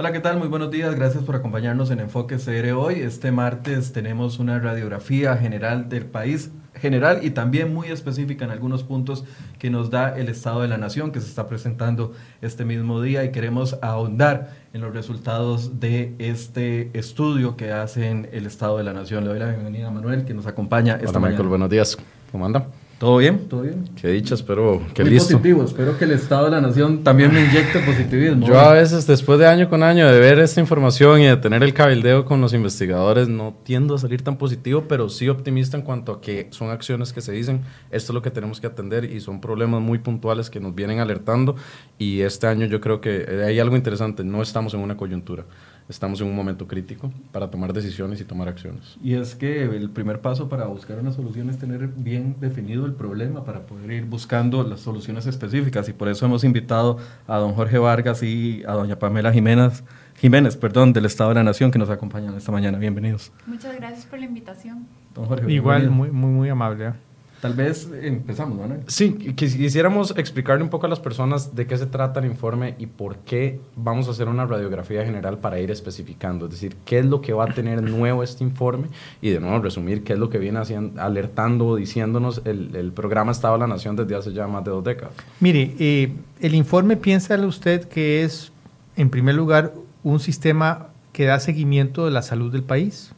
Hola, ¿qué tal? Muy buenos días. Gracias por acompañarnos en Enfoque CR hoy. Este martes tenemos una radiografía general del país, general y también muy específica en algunos puntos que nos da el Estado de la Nación que se está presentando este mismo día y queremos ahondar en los resultados de este estudio que hacen el Estado de la Nación. Le doy la bienvenida a Manuel que nos acompaña esta Hola, mañana. Michael, buenos días. ¿Cómo anda? ¿Todo bien? ¿Todo bien? Qué dicha, espero que Muy listo. positivo. Espero que el Estado de la Nación también me inyecte positivismo. Yo a veces, después de año con año de ver esta información y de tener el cabildeo con los investigadores, no tiendo a salir tan positivo, pero sí optimista en cuanto a que son acciones que se dicen, esto es lo que tenemos que atender y son problemas muy puntuales que nos vienen alertando y este año yo creo que hay algo interesante, no estamos en una coyuntura, estamos en un momento crítico para tomar decisiones y tomar acciones. Y es que el primer paso para buscar una solución es tener bien definido el problema para poder ir buscando las soluciones específicas y por eso hemos invitado a don Jorge Vargas y a doña Pamela Jiménez, Jiménez, perdón, del Estado de la Nación que nos acompañan esta mañana. Bienvenidos. Muchas gracias por la invitación. Don Jorge, Igual, bienvenido. muy, muy, muy amable. ¿eh? Tal vez empezamos, Manuel. Sí, quis- quisiéramos explicarle un poco a las personas de qué se trata el informe y por qué vamos a hacer una radiografía general para ir especificando, es decir, qué es lo que va a tener nuevo este informe y de nuevo resumir qué es lo que viene haciendo, alertando o diciéndonos el, el programa Estado de la Nación desde hace ya más de dos décadas. Mire, eh, el informe piensa usted que es, en primer lugar, un sistema que da seguimiento de la salud del país,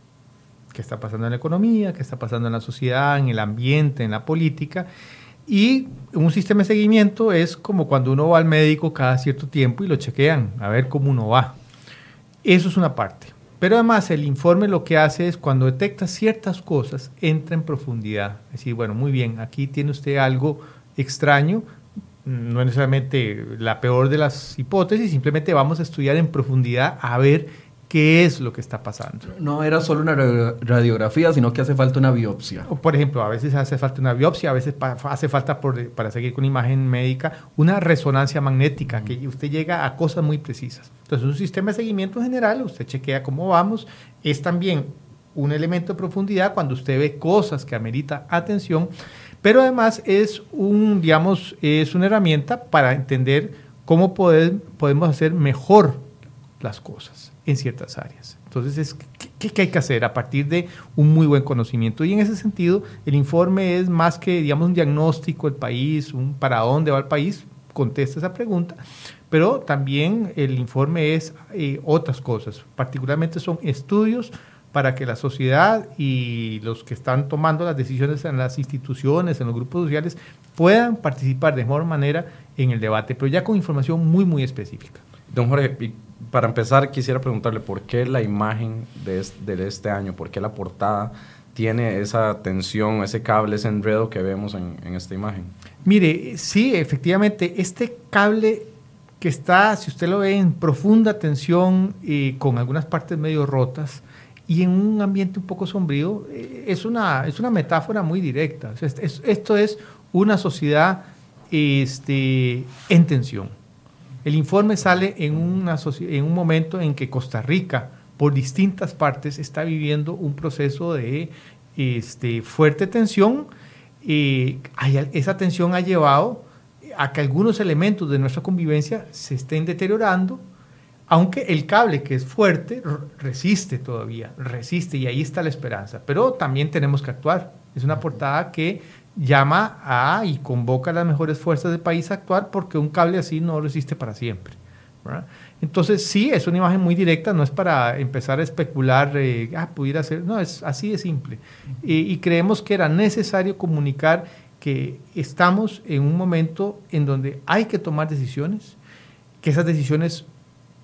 qué está pasando en la economía, qué está pasando en la sociedad, en el ambiente, en la política. Y un sistema de seguimiento es como cuando uno va al médico cada cierto tiempo y lo chequean, a ver cómo uno va. Eso es una parte. Pero además el informe lo que hace es cuando detecta ciertas cosas, entra en profundidad. Es decir, bueno, muy bien, aquí tiene usted algo extraño, no es necesariamente la peor de las hipótesis, simplemente vamos a estudiar en profundidad a ver qué es lo que está pasando. No era solo una ra- radiografía, sino que hace falta una biopsia. Por ejemplo, a veces hace falta una biopsia, a veces hace falta, por- para seguir con imagen médica, una resonancia magnética, que usted llega a cosas muy precisas. Entonces, un sistema de seguimiento general, usted chequea cómo vamos, es también un elemento de profundidad cuando usted ve cosas que amerita atención, pero además es un, digamos, es una herramienta para entender cómo poder- podemos hacer mejor las cosas en ciertas áreas. Entonces, es, ¿qué, qué hay que hacer a partir de un muy buen conocimiento? Y en ese sentido, el informe es más que, digamos, un diagnóstico del país, un para dónde va el país, contesta esa pregunta, pero también el informe es eh, otras cosas, particularmente son estudios para que la sociedad y los que están tomando las decisiones en las instituciones, en los grupos sociales, puedan participar de mejor manera en el debate, pero ya con información muy, muy específica. Don Jorge, para empezar quisiera preguntarle por qué la imagen de este, año, por qué la portada tiene esa tensión, ese cable, ese enredo que vemos en, esta imagen. Mire, sí, efectivamente, este cable que está, si usted lo ve, en profunda tensión y con algunas partes medio rotas y en un ambiente un poco sombrío, eh, es, una, es una metáfora muy directa. Esto es una sociedad este, en tensión. El informe sale en, una soci- en un momento en que Costa Rica, por distintas partes, está viviendo un proceso de este, fuerte tensión. y hay- esa tensión ha llevado a que algunos elementos de nuestra convivencia se estén deteriorando, aunque el cable que es fuerte resiste todavía, resiste y ahí está la esperanza. Pero también tenemos que actuar. Es una portada que llama a y convoca a las mejores fuerzas del país a actuar porque un cable así no resiste para siempre. ¿verdad? Entonces sí, es una imagen muy directa, no es para empezar a especular, eh, ah, pudiera ser, no, es así de simple. Y, y creemos que era necesario comunicar que estamos en un momento en donde hay que tomar decisiones, que esas decisiones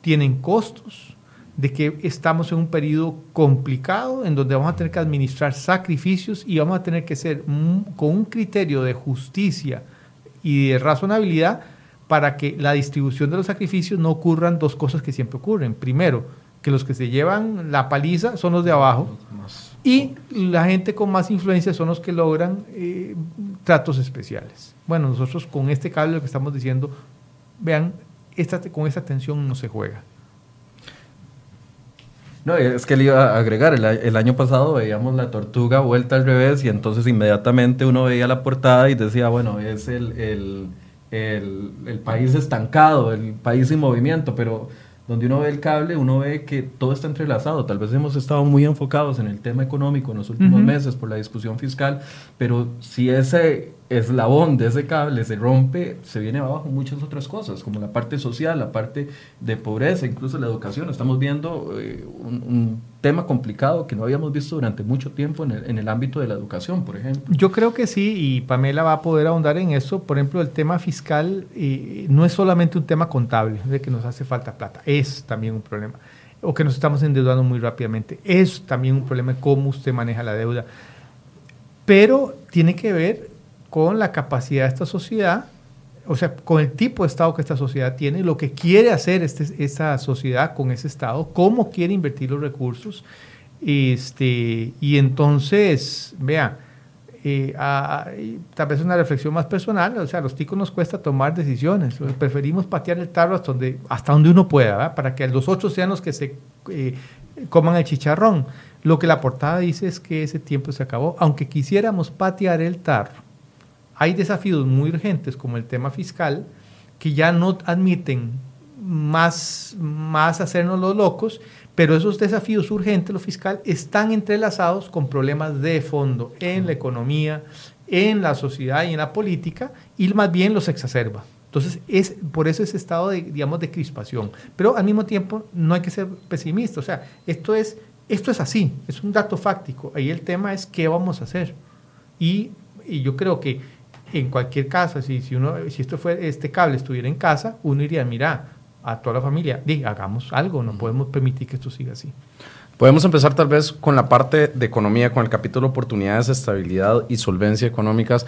tienen costos, de que estamos en un periodo complicado en donde vamos a tener que administrar sacrificios y vamos a tener que ser con un criterio de justicia y de razonabilidad para que la distribución de los sacrificios no ocurran dos cosas que siempre ocurren. Primero, que los que se llevan la paliza son los de abajo y la gente con más influencia son los que logran eh, tratos especiales. Bueno, nosotros con este cable lo que estamos diciendo, vean, esta, con esta tensión no se juega. No, es que le iba a agregar, el, el año pasado veíamos la tortuga vuelta al revés y entonces inmediatamente uno veía la portada y decía, bueno, es el, el, el, el país estancado, el país sin movimiento, pero donde uno ve el cable, uno ve que todo está entrelazado. Tal vez hemos estado muy enfocados en el tema económico en los últimos meses por la discusión fiscal, pero si ese eslabón de ese cable se rompe, se viene abajo muchas otras cosas, como la parte social, la parte de pobreza, incluso la educación. Estamos viendo eh, un, tema complicado que no habíamos visto durante mucho tiempo en el, ámbito de la educación, por ejemplo. Yo creo que sí, y Pamela va a poder ahondar en eso. Por ejemplo, el tema fiscal eh, no es solamente un tema contable, de que nos hace falta plata, es también un problema. O que nos estamos endeudando muy rápidamente, es también un problema de cómo usted maneja la deuda. Pero tiene que ver con la capacidad de esta sociedad, o sea, con el tipo de Estado que esta sociedad tiene, lo que quiere hacer este, esta sociedad con ese Estado, cómo quiere invertir los recursos. Este, y entonces, vea, eh, tal vez una reflexión más personal, o sea, a los ticos nos cuesta tomar decisiones, preferimos patear el tarro hasta donde, hasta donde uno pueda, para que los otros sean los que se eh, coman el chicharrón. Lo que la portada dice es que ese tiempo se acabó, aunque quisiéramos patear el tarro hay desafíos muy urgentes como el tema fiscal que ya no admiten más, más hacernos los locos, pero esos desafíos urgentes, lo fiscal, están entrelazados con problemas de fondo en la economía, en la sociedad y en la política, y más bien los exacerba. Entonces, es, por eso ese estado de, digamos, de crispación. Pero al mismo tiempo, no hay que ser pesimista. O sea, esto es, esto es así, es un dato fáctico. Ahí el tema es qué vamos a hacer. Y, y yo creo que en cualquier casa, si, si, uno, si esto fue, este cable estuviera en casa, uno iría, mira, a toda la familia, diga, hagamos algo, no podemos permitir que esto siga así. Podemos empezar tal vez con la parte de economía, con el capítulo oportunidades, estabilidad y solvencia económicas.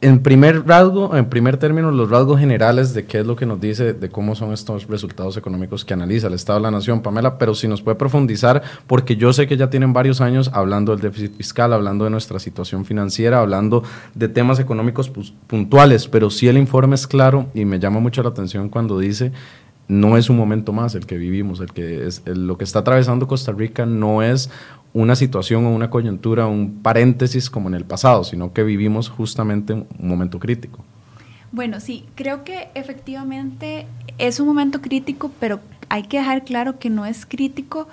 En primer rasgo, en primer término, los rasgos generales de qué es lo que nos dice de cómo son estos resultados económicos que analiza el Estado de la Nación, Pamela, pero si nos puede profundizar, porque yo sé que ya tienen varios años hablando del déficit fiscal, hablando de nuestra situación financiera, hablando de temas económicos puntuales, pero si el informe es claro y me llama mucho la atención cuando dice no es un momento más el que vivimos, el que es lo que está atravesando Costa Rica no es una situación o una coyuntura, un paréntesis como en el pasado, sino que vivimos justamente un momento crítico. Bueno, sí, creo que efectivamente es un momento crítico, pero hay que dejar claro que no es crítico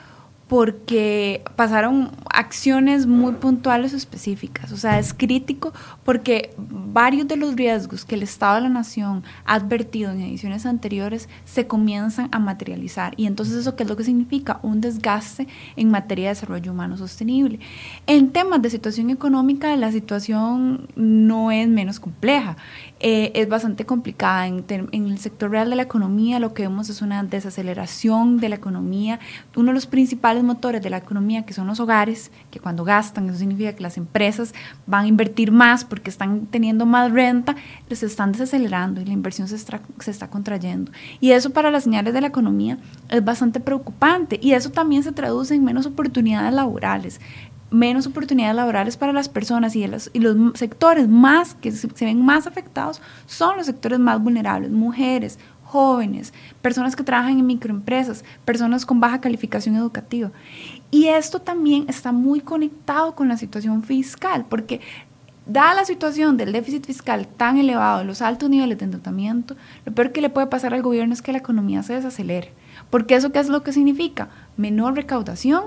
porque pasaron acciones muy puntuales o específicas. O sea, es crítico porque varios de los riesgos que el Estado de la Nación ha advertido en ediciones anteriores se comienzan a materializar. Y entonces eso qué es lo que significa? Un desgaste en materia de desarrollo humano sostenible. En temas de situación económica, la situación no es menos compleja. Eh, es bastante complicada. En, en, el sector real de la economía lo que vemos es una desaceleración de la economía. Uno de los principales motores de la economía, que son los hogares, que cuando gastan, eso significa que las empresas van a invertir más porque están teniendo más renta, les están desacelerando y la inversión se está, se está contrayendo. Y eso para las señales de la economía es bastante preocupante y eso también se traduce en menos oportunidades laborales menos oportunidades laborales para las personas y, los, y los sectores más que se, ven más afectados son los sectores más vulnerables, mujeres, jóvenes, personas que trabajan en microempresas, personas con baja calificación educativa. Y esto también está muy conectado con la situación fiscal, porque dada la situación del déficit fiscal tan elevado, los altos niveles de endeudamiento, lo peor que le puede pasar al gobierno es que la economía se desacelere. Porque eso qué es lo que significa? Menor recaudación,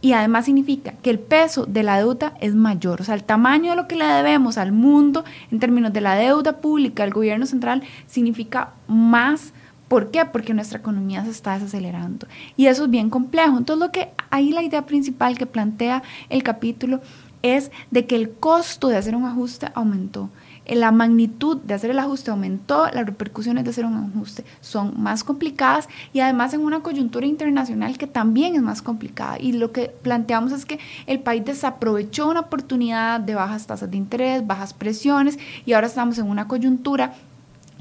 y además significa que el peso de la deuda es mayor, o sea, el tamaño de lo que le debemos al mundo en términos de la deuda pública al gobierno central significa más. ¿Por qué? Porque nuestra economía se está desacelerando. Y eso es bien complejo. Entonces, lo que ahí la idea principal que plantea el capítulo es de que el costo de hacer un ajuste aumentó la magnitud de hacer el ajuste aumentó, las repercusiones de hacer un ajuste son más complicadas y además en una coyuntura internacional que también es más complicada. Y lo que planteamos es que el país desaprovechó una oportunidad de bajas tasas de interés, bajas presiones y ahora estamos en una coyuntura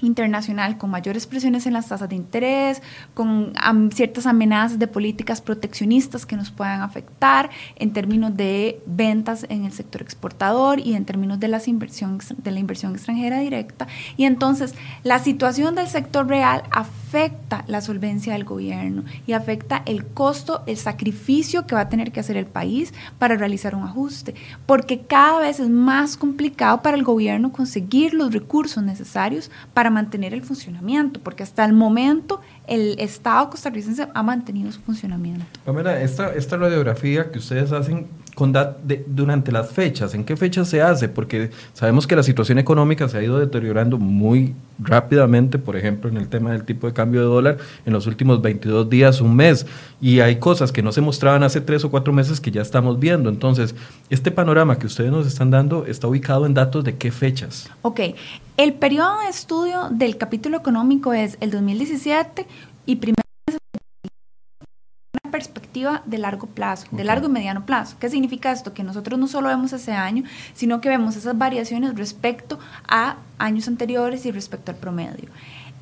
internacional con mayores presiones en las tasas de interés, con ciertas amenazas de políticas proteccionistas que nos puedan afectar en términos de ventas en el sector exportador y en términos de, las inversiones, de la inversión extranjera directa. Y entonces la situación del sector real afecta la solvencia del gobierno y afecta el costo, el sacrificio que va a tener que hacer el país para realizar un ajuste, porque cada vez es más complicado para el gobierno conseguir los recursos necesarios para para mantener el funcionamiento, porque hasta el momento el Estado costarricense ha mantenido su funcionamiento. Pamela, esta, esta radiografía que ustedes hacen con durante las fechas, ¿en qué fecha se hace? Porque sabemos que la situación económica se ha ido deteriorando muy rápidamente, por ejemplo, en el tema del tipo de cambio de dólar en los últimos 22 días, un mes, y hay cosas que no se mostraban hace tres o cuatro meses que ya estamos viendo. Entonces, este panorama que ustedes nos están dando está ubicado en datos de qué fechas. Ok, el periodo de estudio del capítulo económico es el 2017 y primero perspectiva de largo plazo, de largo y mediano plazo. ¿Qué significa esto? Que nosotros no solo vemos ese año, sino que vemos esas variaciones respecto a años anteriores y respecto al promedio.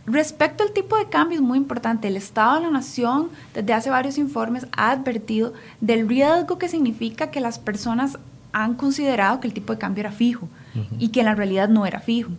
Respecto al tipo de cambio es muy importante. El Estado de la Nación desde hace varios informes ha advertido del riesgo que significa que las personas han considerado que el tipo de cambio era fijo y que en la realidad no era fijo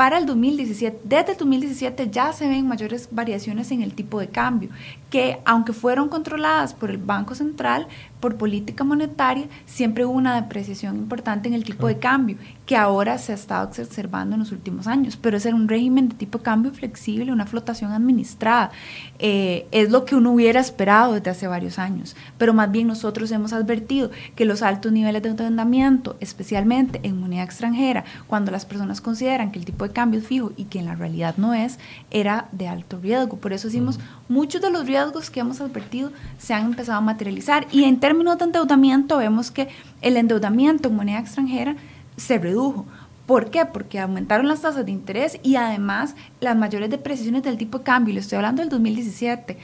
para el 2017, desde el 2017 ya se ven mayores variaciones en el tipo de cambio, que aunque fueron controladas por el Banco Central, por política monetaria, siempre hubo una depreciación importante en el tipo de cambio, que ahora se ha estado observando en los últimos años, pero es un régimen de tipo de cambio flexible, una flotación administrada. Eh, es lo que uno hubiera esperado desde hace varios años, pero más bien nosotros hemos advertido que los altos niveles de endeudamiento, especialmente en moneda extranjera, cuando las personas consideran que el tipo de cambio es fijo y que en la realidad no es, era de alto riesgo. Por eso decimos, muchos de los riesgos que hemos advertido se han empezado a materializar y en términos de endeudamiento vemos que el endeudamiento en moneda extranjera se redujo. ¿Por qué? Porque aumentaron las tasas de interés y además las mayores depreciaciones del tipo de cambio, le estoy hablando del 2017,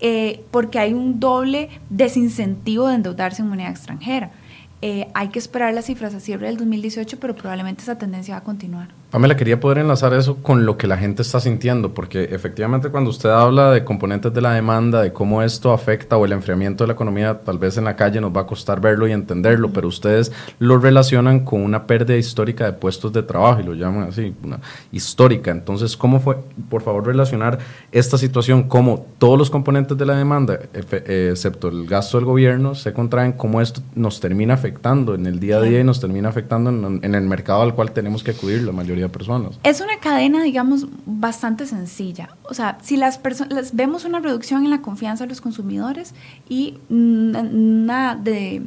eh, porque hay un doble desincentivo de endeudarse en moneda extranjera. Eh, hay que esperar las cifras a cierre del 2018, pero probablemente esa tendencia va a continuar. Pamela, quería poder enlazar eso con lo que la gente está sintiendo, porque efectivamente cuando usted habla de componentes de la demanda, de cómo esto afecta o el enfriamiento de la economía, tal vez en la calle nos va a costar verlo y entenderlo, pero ustedes lo relacionan con una pérdida histórica de puestos de trabajo y lo llaman así, una histórica. Entonces, ¿cómo fue, por favor, relacionar esta situación, cómo todos los componentes de la demanda, excepto el gasto del gobierno, se contraen, cómo esto nos termina afectando en el día a día y nos termina afectando en, en el mercado al cual tenemos que acudir la mayoría personas. Es una cadena, digamos, bastante sencilla. O sea, si las personas vemos una reducción en la confianza de los consumidores y una de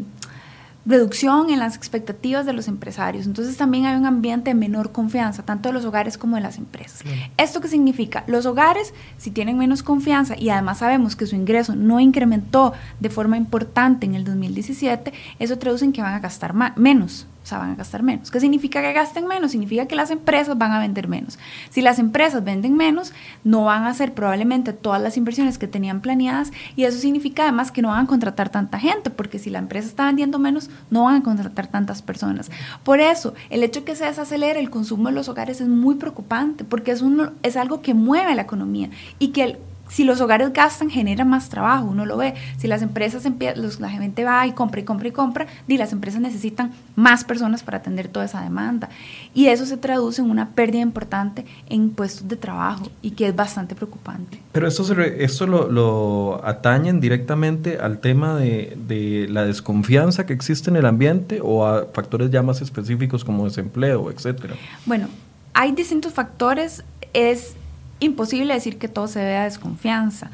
reducción en las expectativas de los empresarios. Entonces también hay un ambiente de menor confianza, tanto de los hogares como de las empresas. ¿Esto qué significa? Los hogares, si tienen menos confianza y además sabemos que su ingreso no incrementó de forma importante en el 2017, eso traduce en que van a gastar menos o sea, van a gastar menos. ¿Qué significa que gasten menos? Significa que las empresas van a vender menos. Si las empresas venden menos, no van a hacer probablemente todas las inversiones que tenían planeadas y eso significa además que no van a contratar tanta gente, porque si la empresa está vendiendo menos, no van a contratar tantas personas. Por eso, el hecho de que se desacelere el consumo de los hogares es muy preocupante, porque es, es algo que mueve la economía y que el si los hogares gastan, genera más trabajo, uno lo ve. Si las empresas empiezan, la gente va y compra y compra y compra, y las empresas necesitan más personas para atender toda esa demanda. Y eso se traduce en una pérdida importante en puestos de trabajo y que es bastante preocupante. Pero esto, esto lo, atañen directamente al tema de, de, la desconfianza que existe en el ambiente o a factores ya más específicos como desempleo, etcétera. Bueno, hay distintos factores. Es imposible decir que todo se debe a desconfianza.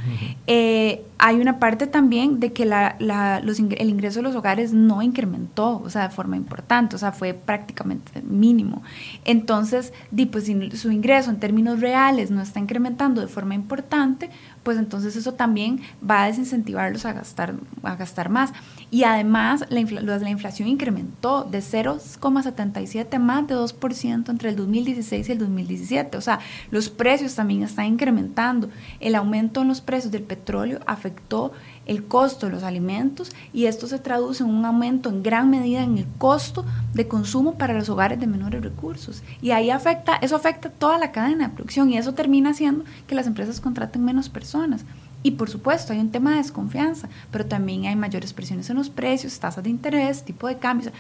Eh, hay una parte también de que la, los el ingreso de los hogares no incrementó, o sea, de forma importante, o sea, fue prácticamente mínimo. Entonces, pues, si su ingreso en términos reales no está incrementando de forma importante, pues entonces eso también va a desincentivarlos a gastar, a gastar más. Y además la, la inflación incrementó de 0,77 más de 2% entre el 2016 y el 2017. O sea, los precios también están incrementando. El aumento en los precios del petróleo afectó el costo de los alimentos y esto se traduce en un aumento en gran medida en el costo de consumo para los hogares de menores recursos. Y ahí afecta, eso afecta toda la cadena de producción y eso termina haciendo que las empresas contraten menos personas. Y por supuesto hay un tema de desconfianza, pero también hay mayores presiones en los precios, tasas de interés, tipo de cambios.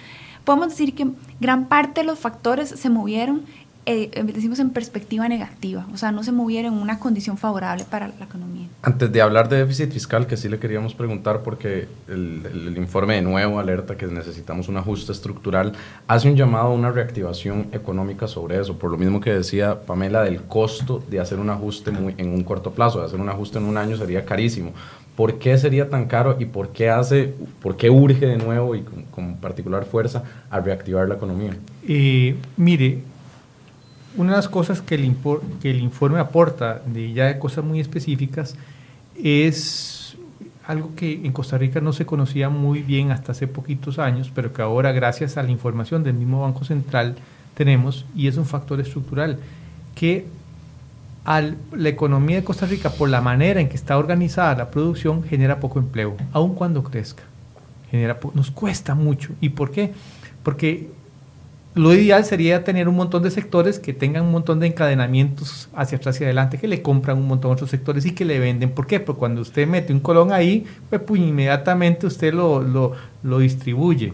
Podemos decir que gran parte de los factores se movieron eh, decimos en perspectiva negativa, o sea, no se moviera en una condición favorable para la economía. Antes de hablar de déficit fiscal, que sí le queríamos preguntar, porque el, el, informe de nuevo alerta que necesitamos un ajuste estructural, hace un llamado a una reactivación económica sobre eso, por lo mismo que decía Pamela del costo de hacer un ajuste muy, en un corto plazo, de hacer un ajuste en un año sería carísimo. ¿Por qué sería tan caro y por qué hace, por qué urge de nuevo y con, con particular fuerza a reactivar la economía? Eh, mire, una de las cosas que el, informe aporta, de ya de cosas muy específicas, es algo que en Costa Rica no se conocía muy bien hasta hace poquitos años, pero que ahora gracias a la información del mismo Banco Central tenemos, y es un factor estructural, que la economía de Costa Rica, por la manera en que está organizada la producción, genera poco empleo, aun cuando crezca. Genera nos cuesta mucho. ¿Y por qué? Porque lo ideal sería tener un montón de sectores que tengan un montón de encadenamientos hacia atrás y adelante, que le compran un montón de otros sectores y que le venden. ¿Por qué? Porque cuando usted mete un colón ahí, pues, pues inmediatamente usted lo, lo, lo distribuye.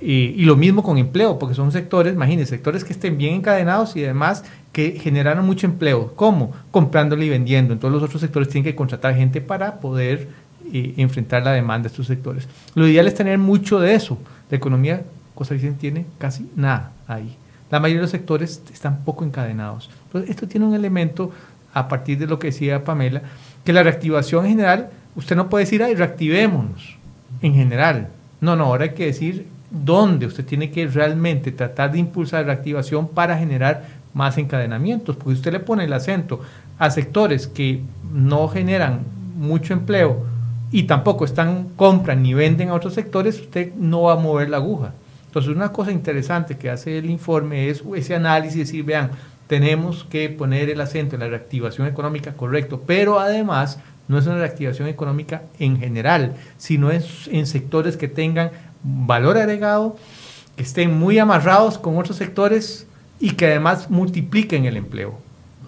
Y, lo mismo con empleo, porque son sectores, imagínense, sectores que estén bien encadenados y además que generaron mucho empleo. ¿Cómo? Comprándole y vendiendo. Entonces los otros sectores tienen que contratar gente para poder eh, enfrentar la demanda de estos sectores. Lo ideal es tener mucho de eso. La economía costarricense tiene casi nada ahí. La mayoría de los sectores están poco encadenados. Entonces, esto tiene un elemento, a partir de lo que decía Pamela, que la reactivación en general, usted no puede decir, ay, reactivémonos, en general. No, no, ahora hay que decir dónde usted tiene que realmente tratar de impulsar la reactivación para generar más encadenamientos, porque usted le pone el acento a sectores que no generan mucho empleo y tampoco están compran ni venden a otros sectores, usted no va a mover la aguja. Entonces, una cosa interesante que hace el informe es ese análisis, decir, vean, tenemos que poner el acento en la reactivación económica, correcto, pero además no es una reactivación económica en general, sino es en sectores que tengan valor agregado, que estén muy amarrados con otros sectores y que además multipliquen el empleo.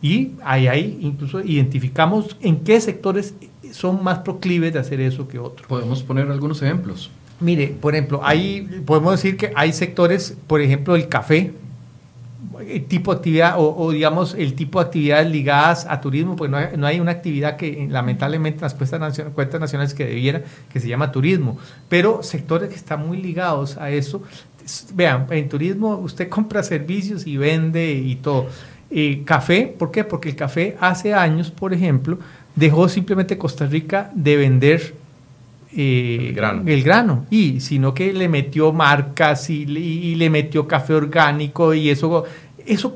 Y ahí, ahí incluso identificamos en qué sectores son más proclives de hacer eso que otros. Podemos poner algunos ejemplos. Mire, por ejemplo, hay, podemos decir que hay sectores, por ejemplo, el café, el tipo de actividad o, digamos el tipo de actividades ligadas a turismo, pues no hay, no hay una actividad que lamentablemente en las cuentas nacionales, cuentas nacionales que debiera, que se llama turismo, pero sectores que están muy ligados a eso. Vean, en turismo usted compra servicios y vende y todo. Eh, café, ¿por qué? Porque el café hace años, por ejemplo, dejó simplemente Costa Rica de vender eh, el, grano. el, grano. y sino que le metió marcas y, y, le metió café orgánico y eso, eso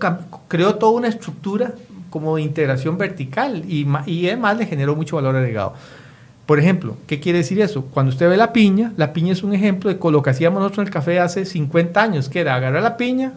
creó toda una estructura como de integración vertical y, y además le generó mucho valor agregado. Por ejemplo, ¿qué quiere decir eso? Cuando usted ve la piña, la piña es un ejemplo de lo que hacíamos nosotros en el café hace 50 años, que era agarrar la piña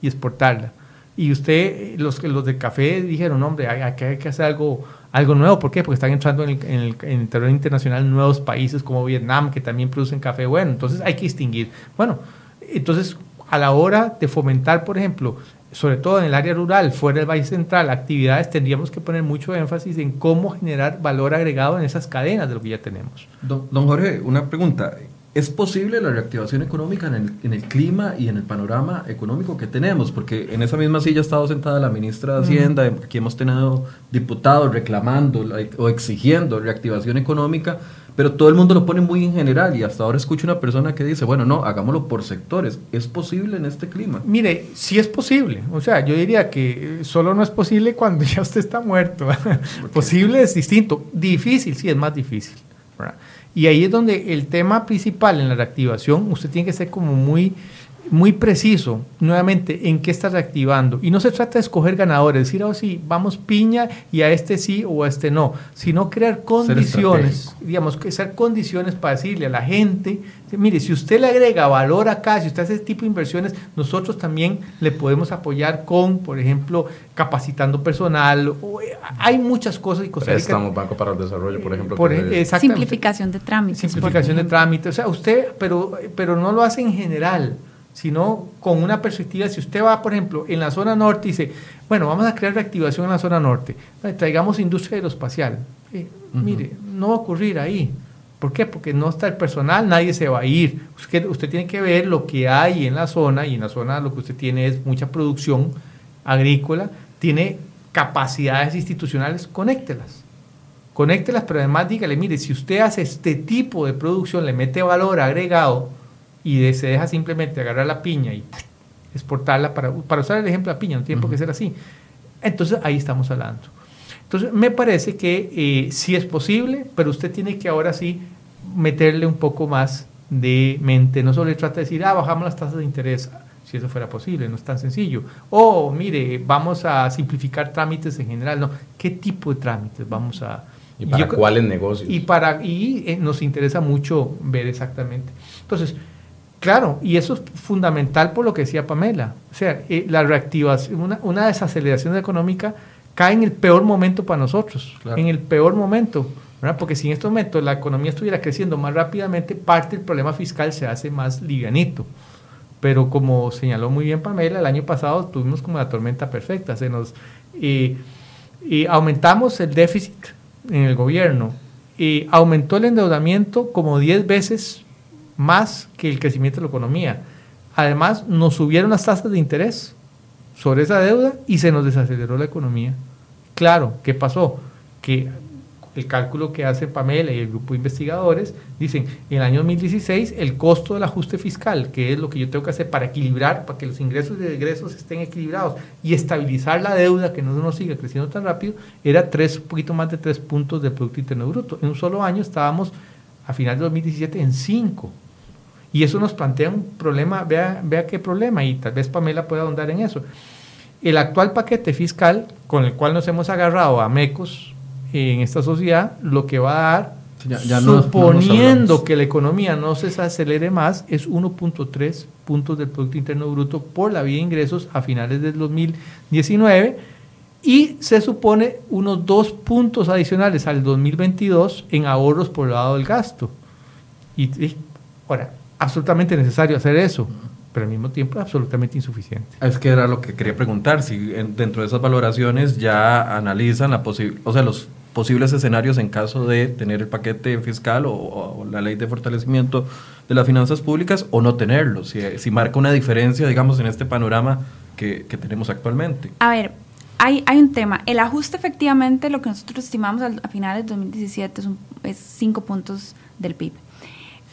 y exportarla. Y usted, los, los del café dijeron, hombre, hay, hay que hacer algo algo nuevo. ¿Por qué? Porque están entrando en el, en el, terreno internacional nuevos países como Vietnam que también producen café bueno. Entonces hay que distinguir. Bueno, entonces a la hora de fomentar, por ejemplo, sobre todo en el área rural, fuera del Valle Central, actividades, tendríamos que poner mucho énfasis en cómo generar valor agregado en esas cadenas de lo que ya tenemos. Don, don Jorge, una pregunta. ¿Es posible la reactivación económica en el, en el, clima y en el panorama económico que tenemos? Porque en esa misma silla ha estado sentada la ministra de Hacienda, aquí hemos tenido diputados reclamando o exigiendo reactivación económica, pero todo el mundo lo pone muy en general y hasta ahora escucho una persona que dice, bueno, no, hagámoslo por sectores. ¿Es posible en este clima? Mire, sí es posible. O sea, yo diría que solo no es posible cuando ya usted está muerto. posible es distinto. Difícil, sí, es más difícil. ¿verdad? Y ahí es donde el tema principal en la reactivación, usted tiene que ser como muy, muy preciso, nuevamente, en qué está reactivando. Y no se trata de escoger ganadores, decir, oh, sí, vamos piña y a este sí o a este no, sino crear condiciones, digamos, que ser condiciones para decirle a la gente, mire, si usted le agrega valor acá, si usted hace este tipo de inversiones, nosotros también le podemos apoyar con, por ejemplo, capacitando personal. Eh, hay muchas cosas y cosas. Estamos Banco para el Desarrollo, por ejemplo. Por, simplificación de trámites. Simplificación de trámites. O sea, usted, pero, pero no lo hace en general sino con una perspectiva, si usted va, por ejemplo, en la zona norte y dice, bueno, vamos a crear reactivación en la zona norte, traigamos industria aeroespacial. Eh, mire, no va a ocurrir ahí. ¿Por qué? Porque no está el personal, nadie se va a ir. Usted, usted tiene que ver lo que hay en la zona y en la zona lo que usted tiene es mucha producción agrícola tiene capacidades institucionales, conéctelas. Conéctelas, pero además dígale, mire, si usted hace este tipo de producción, le mete valor agregado y se deja simplemente agarrar la piña y exportarla, para, para usar el ejemplo de la piña, no tiene por qué ser así. Entonces ahí estamos hablando. Entonces me parece que eh, sí es posible, pero usted tiene que ahora sí meterle un poco más de mente. No solo le trata de decir, ah, bajamos las tasas de interés, si eso fuera posible, no es tan sencillo. O, mire, vamos a simplificar trámites en general, no. ¿Qué tipo de trámites vamos a...? ¿Y para cuáles negocios? Y, para, y eh, nos interesa mucho ver exactamente. Entonces, claro, y eso es fundamental por lo que decía Pamela. O sea, eh, la reactivación, una, una, desaceleración económica cae en el peor momento para nosotros, en el peor momento. Porque si en estos momentos la economía estuviera creciendo más rápidamente, parte del problema fiscal se hace más livianito. Pero como señaló muy bien Pamela, el año pasado tuvimos como la tormenta perfecta. Se nos, y aumentamos el déficit en el gobierno. Y aumentó el endeudamiento como 10 veces más que el crecimiento de la economía. Además, nos subieron las tasas de interés sobre esa deuda y se nos desaceleró la economía. Claro, ¿qué pasó? Que el cálculo que hace Pamela y el grupo de investigadores, dicen, en el año 2016 el costo del ajuste fiscal, que es lo que yo tengo que hacer para equilibrar, para que los ingresos y egresos estén equilibrados y estabilizar la deuda, que no nos siga creciendo tan rápido, era tres, un poquito más de tres puntos del Producto Interno Bruto. En un solo año estábamos a final de 2017 en cinco. Y eso nos plantea un problema, vea, vea qué problema, y tal vez Pamela pueda ahondar en eso. El actual paquete fiscal con el cual nos hemos agarrado a MECOS, en esta sociedad, lo que va a dar, suponiendo que la economía no se acelere más, es 1.3 puntos del Producto Interno Bruto por la vía de ingresos a finales del 2019 y se supone unos dos puntos adicionales al 2022 en ahorros por el lado del gasto. Y, ahora, absolutamente necesario hacer eso pero al mismo tiempo absolutamente insuficiente. Es que era lo que quería preguntar, si dentro de esas valoraciones ya analizan la o sea, los posibles escenarios en caso de tener el paquete fiscal o, la ley de fortalecimiento de las finanzas públicas o no tenerlo, si, si marca una diferencia, digamos, en este panorama que, que, tenemos actualmente. A ver, hay, hay un tema. El ajuste efectivamente, lo que nosotros estimamos a finales de 2017 es 5 puntos del PIB.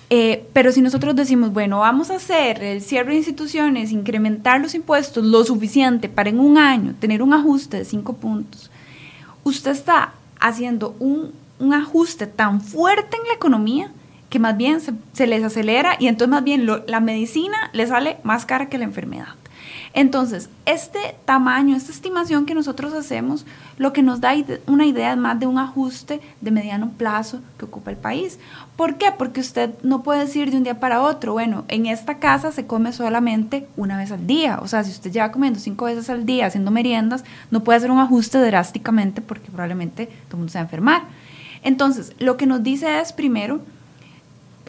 Eh, pero si nosotros decimos, bueno, vamos a hacer el cierre de instituciones, incrementar los impuestos lo suficiente para en un año tener un ajuste de 5 puntos, usted está haciendo un, ajuste tan fuerte en la economía que más bien se, les acelera y entonces más bien la medicina le sale más cara que la enfermedad. Entonces, este tamaño, esta estimación que nosotros hacemos, lo que nos da una idea más de un ajuste de mediano plazo que ocupa el país. ¿Por qué? Porque usted no puede decir de un día para otro, bueno, en esta casa se come solamente una vez al día. O sea, si usted lleva comiendo cinco veces al día haciendo meriendas, no puede hacer un ajuste drásticamente porque probablemente todo el mundo se va a enfermar. Entonces, lo que nos dice es, primero,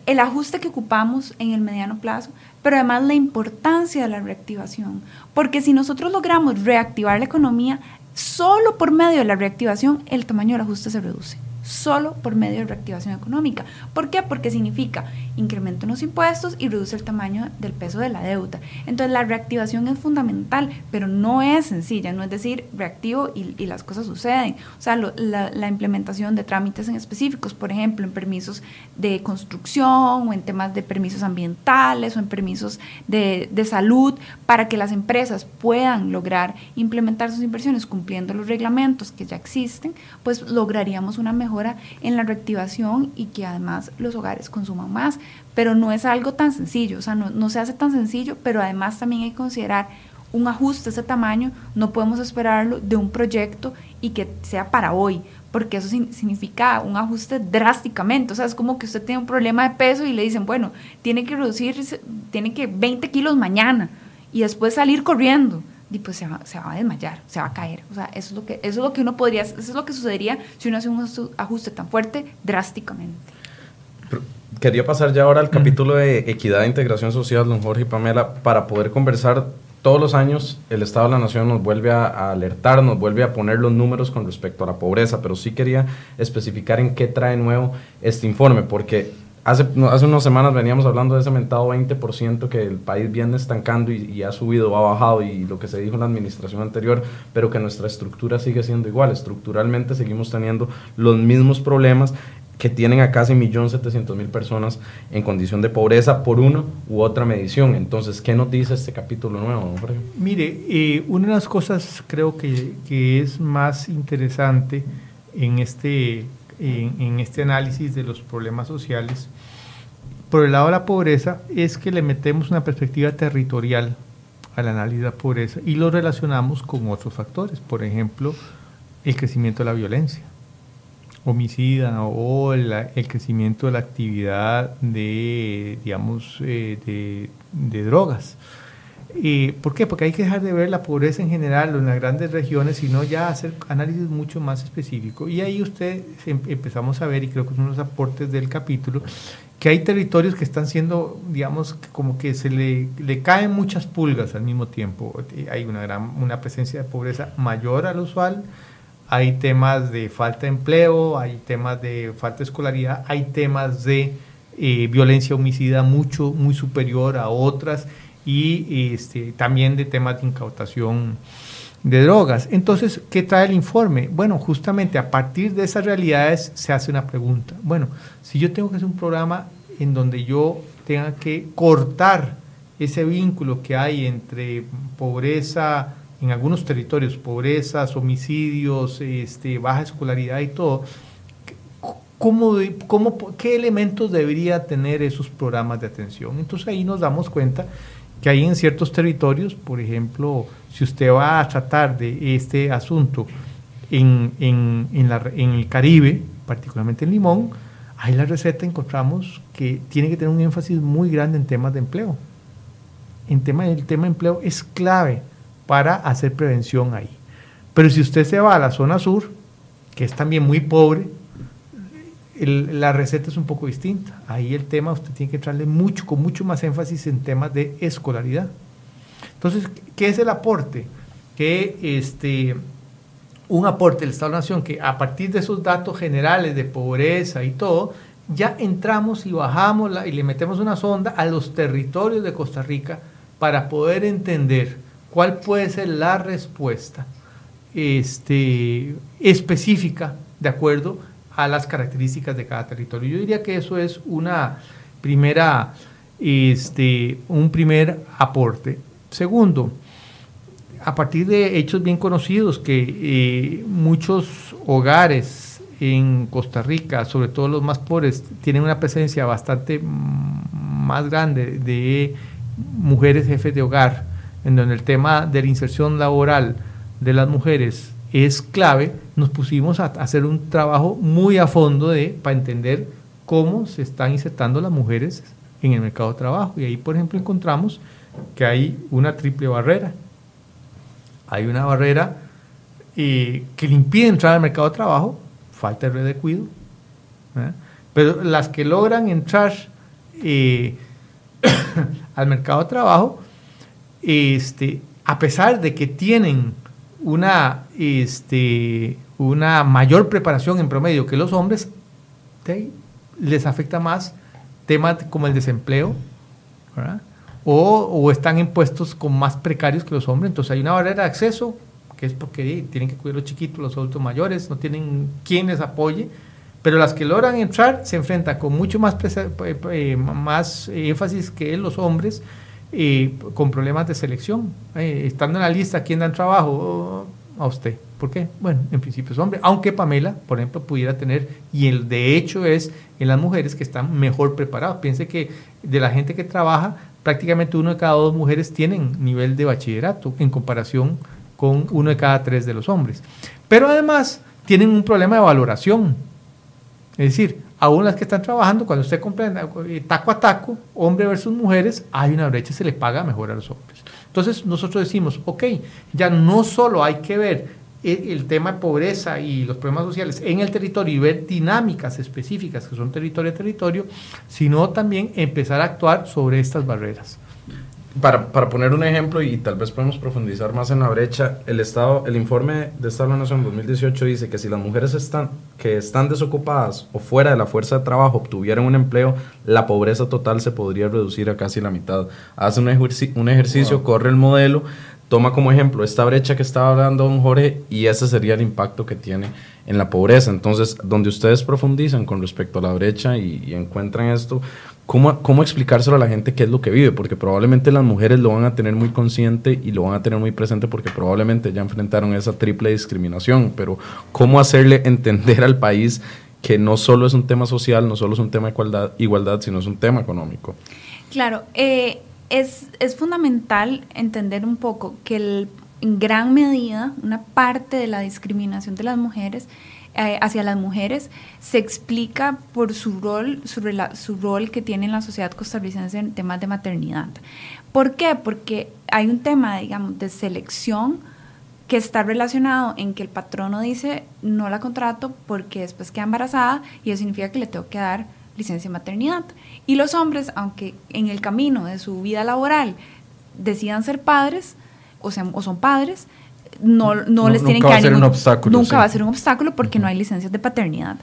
el ajuste que ocupamos en el mediano plazo, pero además la importancia de la reactivación. Porque si nosotros logramos reactivar la economía, solo por medio de la reactivación el tamaño del ajuste se reduce solo por medio de reactivación económica. ¿Por qué? Porque significa incremento en los impuestos y reduce el tamaño del peso de la deuda. Entonces la reactivación es fundamental, pero no es sencilla, no es decir reactivo y, las cosas suceden. O sea, la, implementación de trámites en específicos, por ejemplo, en permisos de construcción o en temas de permisos ambientales o en permisos de, de salud, para que las empresas puedan lograr implementar sus inversiones cumpliendo los reglamentos que ya existen, pues lograríamos una mejor en la reactivación y que además los hogares consuman más. Pero no es algo tan sencillo, o sea, no, se hace tan sencillo, pero además también hay que considerar un ajuste de ese tamaño, no podemos esperarlo de un proyecto y que sea para hoy, porque eso significa un ajuste drásticamente. O sea, es como que usted tiene un problema de peso y le dicen, bueno, tiene que reducir, tiene que 20 kilos mañana y después salir corriendo y pues se va, se va, a desmayar, se va a caer. O sea, eso es lo que, eso es lo que uno podría, eso es lo que sucedería si uno hace un ajuste tan fuerte drásticamente. Quería pasar ya ahora al capítulo de equidad e integración social, don Jorge y Pamela, para poder conversar. Todos los años el Estado de la Nación nos vuelve a, alertar, nos vuelve a poner los números con respecto a la pobreza, pero sí quería especificar en qué trae nuevo este informe, porque Hace, hace unas semanas veníamos hablando de ese mentado 20% que el país viene estancando y, ha subido, ha bajado y lo que se dijo en la administración anterior, pero que nuestra estructura sigue siendo igual. Estructuralmente seguimos teniendo los mismos problemas que tienen a casi 1.700.000 personas en condición de pobreza por una u otra medición. Entonces, ¿qué nos dice este capítulo nuevo? Mire, eh, una de las cosas creo que, que es más interesante en este, en, en este análisis de los problemas sociales por el lado de la pobreza es que le metemos una perspectiva territorial al análisis de la pobreza y lo relacionamos con otros factores, por ejemplo, el crecimiento de la violencia homicida o el crecimiento de la actividad de, digamos, eh, de, drogas. ¿Y ¿Por qué? Porque hay que dejar de ver la pobreza en general en las grandes regiones, sino ya hacer análisis mucho más específico. Y ahí usted em, empezamos a ver, y creo que son los aportes del capítulo, que hay territorios que están siendo, digamos, como que se le, le caen muchas pulgas al mismo tiempo. Hay una, gran, una presencia de pobreza mayor al usual, hay temas de falta de empleo, hay temas de falta de escolaridad, hay temas de eh, violencia homicida mucho, muy superior a otras y este, también de temas de incautación de drogas. Entonces, ¿qué trae el informe? Bueno, justamente a partir de esas realidades se hace una pregunta. Bueno, si yo tengo que hacer un programa en donde yo tenga que cortar ese vínculo que hay entre pobreza en algunos territorios, pobrezas, homicidios, este, baja escolaridad y todo, ¿cómo, cómo, ¿qué elementos debería tener esos programas de atención? Entonces ahí nos damos cuenta que hay en ciertos territorios, por ejemplo, si usted va a tratar de este asunto en, en, en, el Caribe, particularmente en Limón, ahí la receta encontramos que tiene que tener un énfasis muy grande en temas de empleo. En tema, el tema de empleo es clave para hacer prevención ahí. Pero si usted se va a la zona sur, que es también muy pobre, la receta es un poco distinta. Ahí el tema usted tiene que entrarle mucho, con mucho más énfasis en temas de escolaridad. Entonces, ¿qué es el aporte? Que este, un aporte del Estado-Nación que a partir de esos datos generales de pobreza y todo, ya entramos y bajamos y le metemos una sonda a los territorios de Costa Rica para poder entender cuál puede ser la respuesta este, específica de acuerdo a las características de cada territorio. Yo diría que eso es una primera, este, un primer aporte. Segundo, a partir de hechos bien conocidos que eh, muchos hogares en Costa Rica, sobre todo los más pobres, tienen una presencia bastante más grande de mujeres jefes de hogar, en donde el tema de la inserción laboral de las mujeres es clave, nos pusimos a hacer un trabajo muy a fondo de, para entender cómo se están insertando las mujeres en el mercado de trabajo. Y ahí, por ejemplo, encontramos que hay una triple barrera. Hay una barrera eh, que le impide entrar al mercado de trabajo, falta de red de cuido. Pero las que logran entrar eh, al mercado de trabajo, este, a pesar de que tienen una, este, una mayor preparación en promedio que los hombres, les afecta más temas como el desempleo, o, o, están en con más precarios que los hombres. Entonces hay una barrera de acceso, que es porque tienen que cuidar los chiquitos, los adultos mayores, no tienen quien les apoye, pero las que logran entrar se enfrentan con mucho más, eh, más énfasis que los hombres con problemas de selección. Eh, estando en la lista, ¿quién da trabajo? Oh, a usted. ¿Por qué? Bueno, en principio es hombre, aunque Pamela, por ejemplo, pudiera tener, y el de hecho es en las mujeres que están mejor preparadas. Piense que de la gente que trabaja, prácticamente uno de cada dos mujeres tienen nivel de bachillerato en comparación con uno de cada tres de los hombres. Pero además tienen un problema de valoración. Es decir, aún las que están trabajando, cuando usted comprende eh, taco a taco, hombre versus mujeres, hay una brecha, se le paga mejor a los hombres. Entonces nosotros decimos, ok, ya no solo hay que ver el, tema de pobreza y los problemas sociales en el territorio y ver dinámicas específicas que son territorio a territorio, sino también empezar a actuar sobre estas barreras. Para, para, poner un ejemplo y tal vez podemos profundizar más en la brecha, el Estado, el informe de Estado de la Nación 2018 dice que si las mujeres están, que están desocupadas o fuera de la fuerza de trabajo obtuvieran un empleo, la pobreza total se podría reducir a casi la mitad. Hace un, un ejercicio, corre el modelo, toma como ejemplo esta brecha que estaba hablando don Jorge y ese sería el impacto que tiene en la pobreza. Entonces, donde ustedes profundizan con respecto a la brecha y encuentran esto, ¿Cómo, ¿Cómo explicárselo a la gente qué es lo que vive? Porque probablemente las mujeres lo van a tener muy consciente y lo van a tener muy presente porque probablemente ya enfrentaron esa triple discriminación. Pero ¿cómo hacerle entender al país que no solo es un tema social, no solo es un tema de igualdad, igualdad sino es un tema económico? Claro, eh, es, fundamental entender un poco que en gran medida una parte de la discriminación de las mujeres eh, hacia las mujeres se explica por su rol, su, su rol que tiene en la sociedad costarricense en temas de maternidad. ¿Por qué? Porque hay un tema, digamos, de selección que está relacionado en que el patrono dice no la contrato porque después queda embarazada y eso significa que le tengo que dar licencia de maternidad. Y los hombres, aunque en el camino de su vida laboral decidan ser padres o, sean, o son padres, no, no, les tienen que dar un obstáculo. Nunca va a ser un obstáculo porque no hay licencias de paternidad.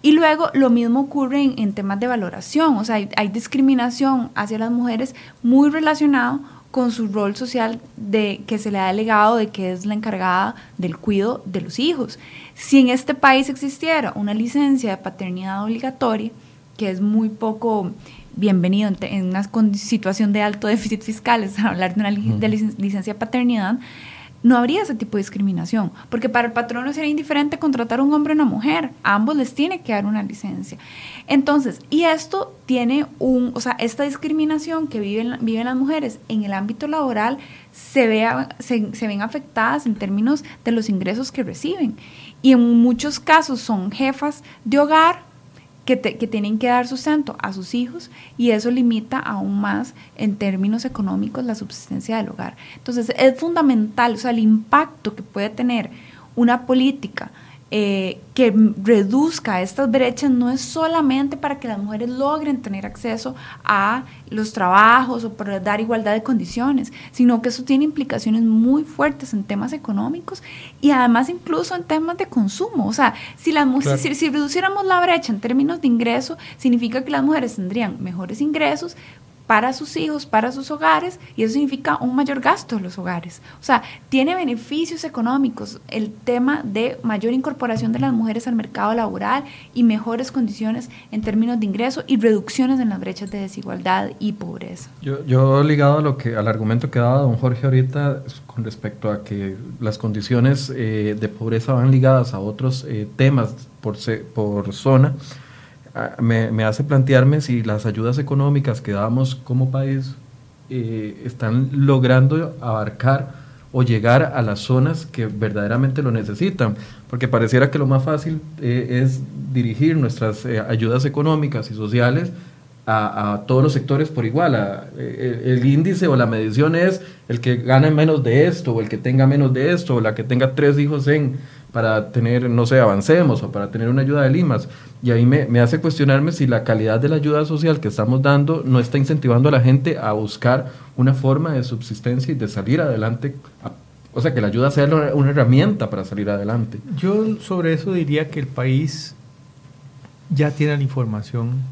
Y luego lo mismo ocurre en, temas de valoración, o sea, hay, discriminación hacia las mujeres muy relacionado con su rol social de que se le ha delegado de que es la encargada del cuidado de los hijos. Si en este país existiera una licencia de paternidad obligatoria, que es muy poco bienvenido en, una situación de alto déficit fiscal, es hablar de una de licencia de paternidad, no habría ese tipo de discriminación, porque para el patrono sería indiferente contratar a un hombre o una mujer, a ambos les tiene que dar una licencia. Entonces, y esto tiene un, o sea, esta discriminación que viven, viven las mujeres en el ámbito laboral se, vea, se, se ven afectadas en términos de los ingresos que reciben. Y en muchos casos son jefas de hogar que, tienen que dar sustento a sus hijos y eso limita aún más en términos económicos la subsistencia del hogar. Entonces es fundamental, o sea, el impacto que puede tener una política eh, que reduzca estas brechas no es solamente para que las mujeres logren tener acceso a los trabajos o para dar igualdad de condiciones, sino que eso tiene implicaciones muy fuertes en temas económicos y además incluso en temas de consumo. O sea, si, las, si, si reduciéramos la brecha en términos de ingreso, significa que las mujeres tendrían mejores ingresos, para sus hijos, para sus hogares, y eso significa un mayor gasto en los hogares. O sea, tiene beneficios económicos el tema de mayor incorporación de las mujeres al mercado laboral y mejores condiciones en términos de ingreso y reducciones en las brechas de desigualdad y pobreza. Yo, yo ligado a lo que, al argumento que daba don Jorge ahorita con respecto a que las condiciones eh, de pobreza van ligadas a otros eh, temas por, por zona, me, hace plantearme si las ayudas económicas que damos como país eh, están logrando abarcar o llegar a las zonas que verdaderamente lo necesitan, porque pareciera que lo más fácil eh, es dirigir nuestras eh, ayudas económicas y sociales a, todos los sectores por igual. el, índice o la medición es el que gane menos de esto, o el que tenga menos de esto, o la que tenga tres hijos en para tener, no sé, avancemos o para tener una ayuda de limas. Y ahí me, me, hace cuestionarme si la calidad de la ayuda social que estamos dando no está incentivando a la gente a buscar una forma de subsistencia y de salir adelante. o sea, que la ayuda sea una herramienta para salir adelante. Yo sobre eso diría que el país ya tiene la información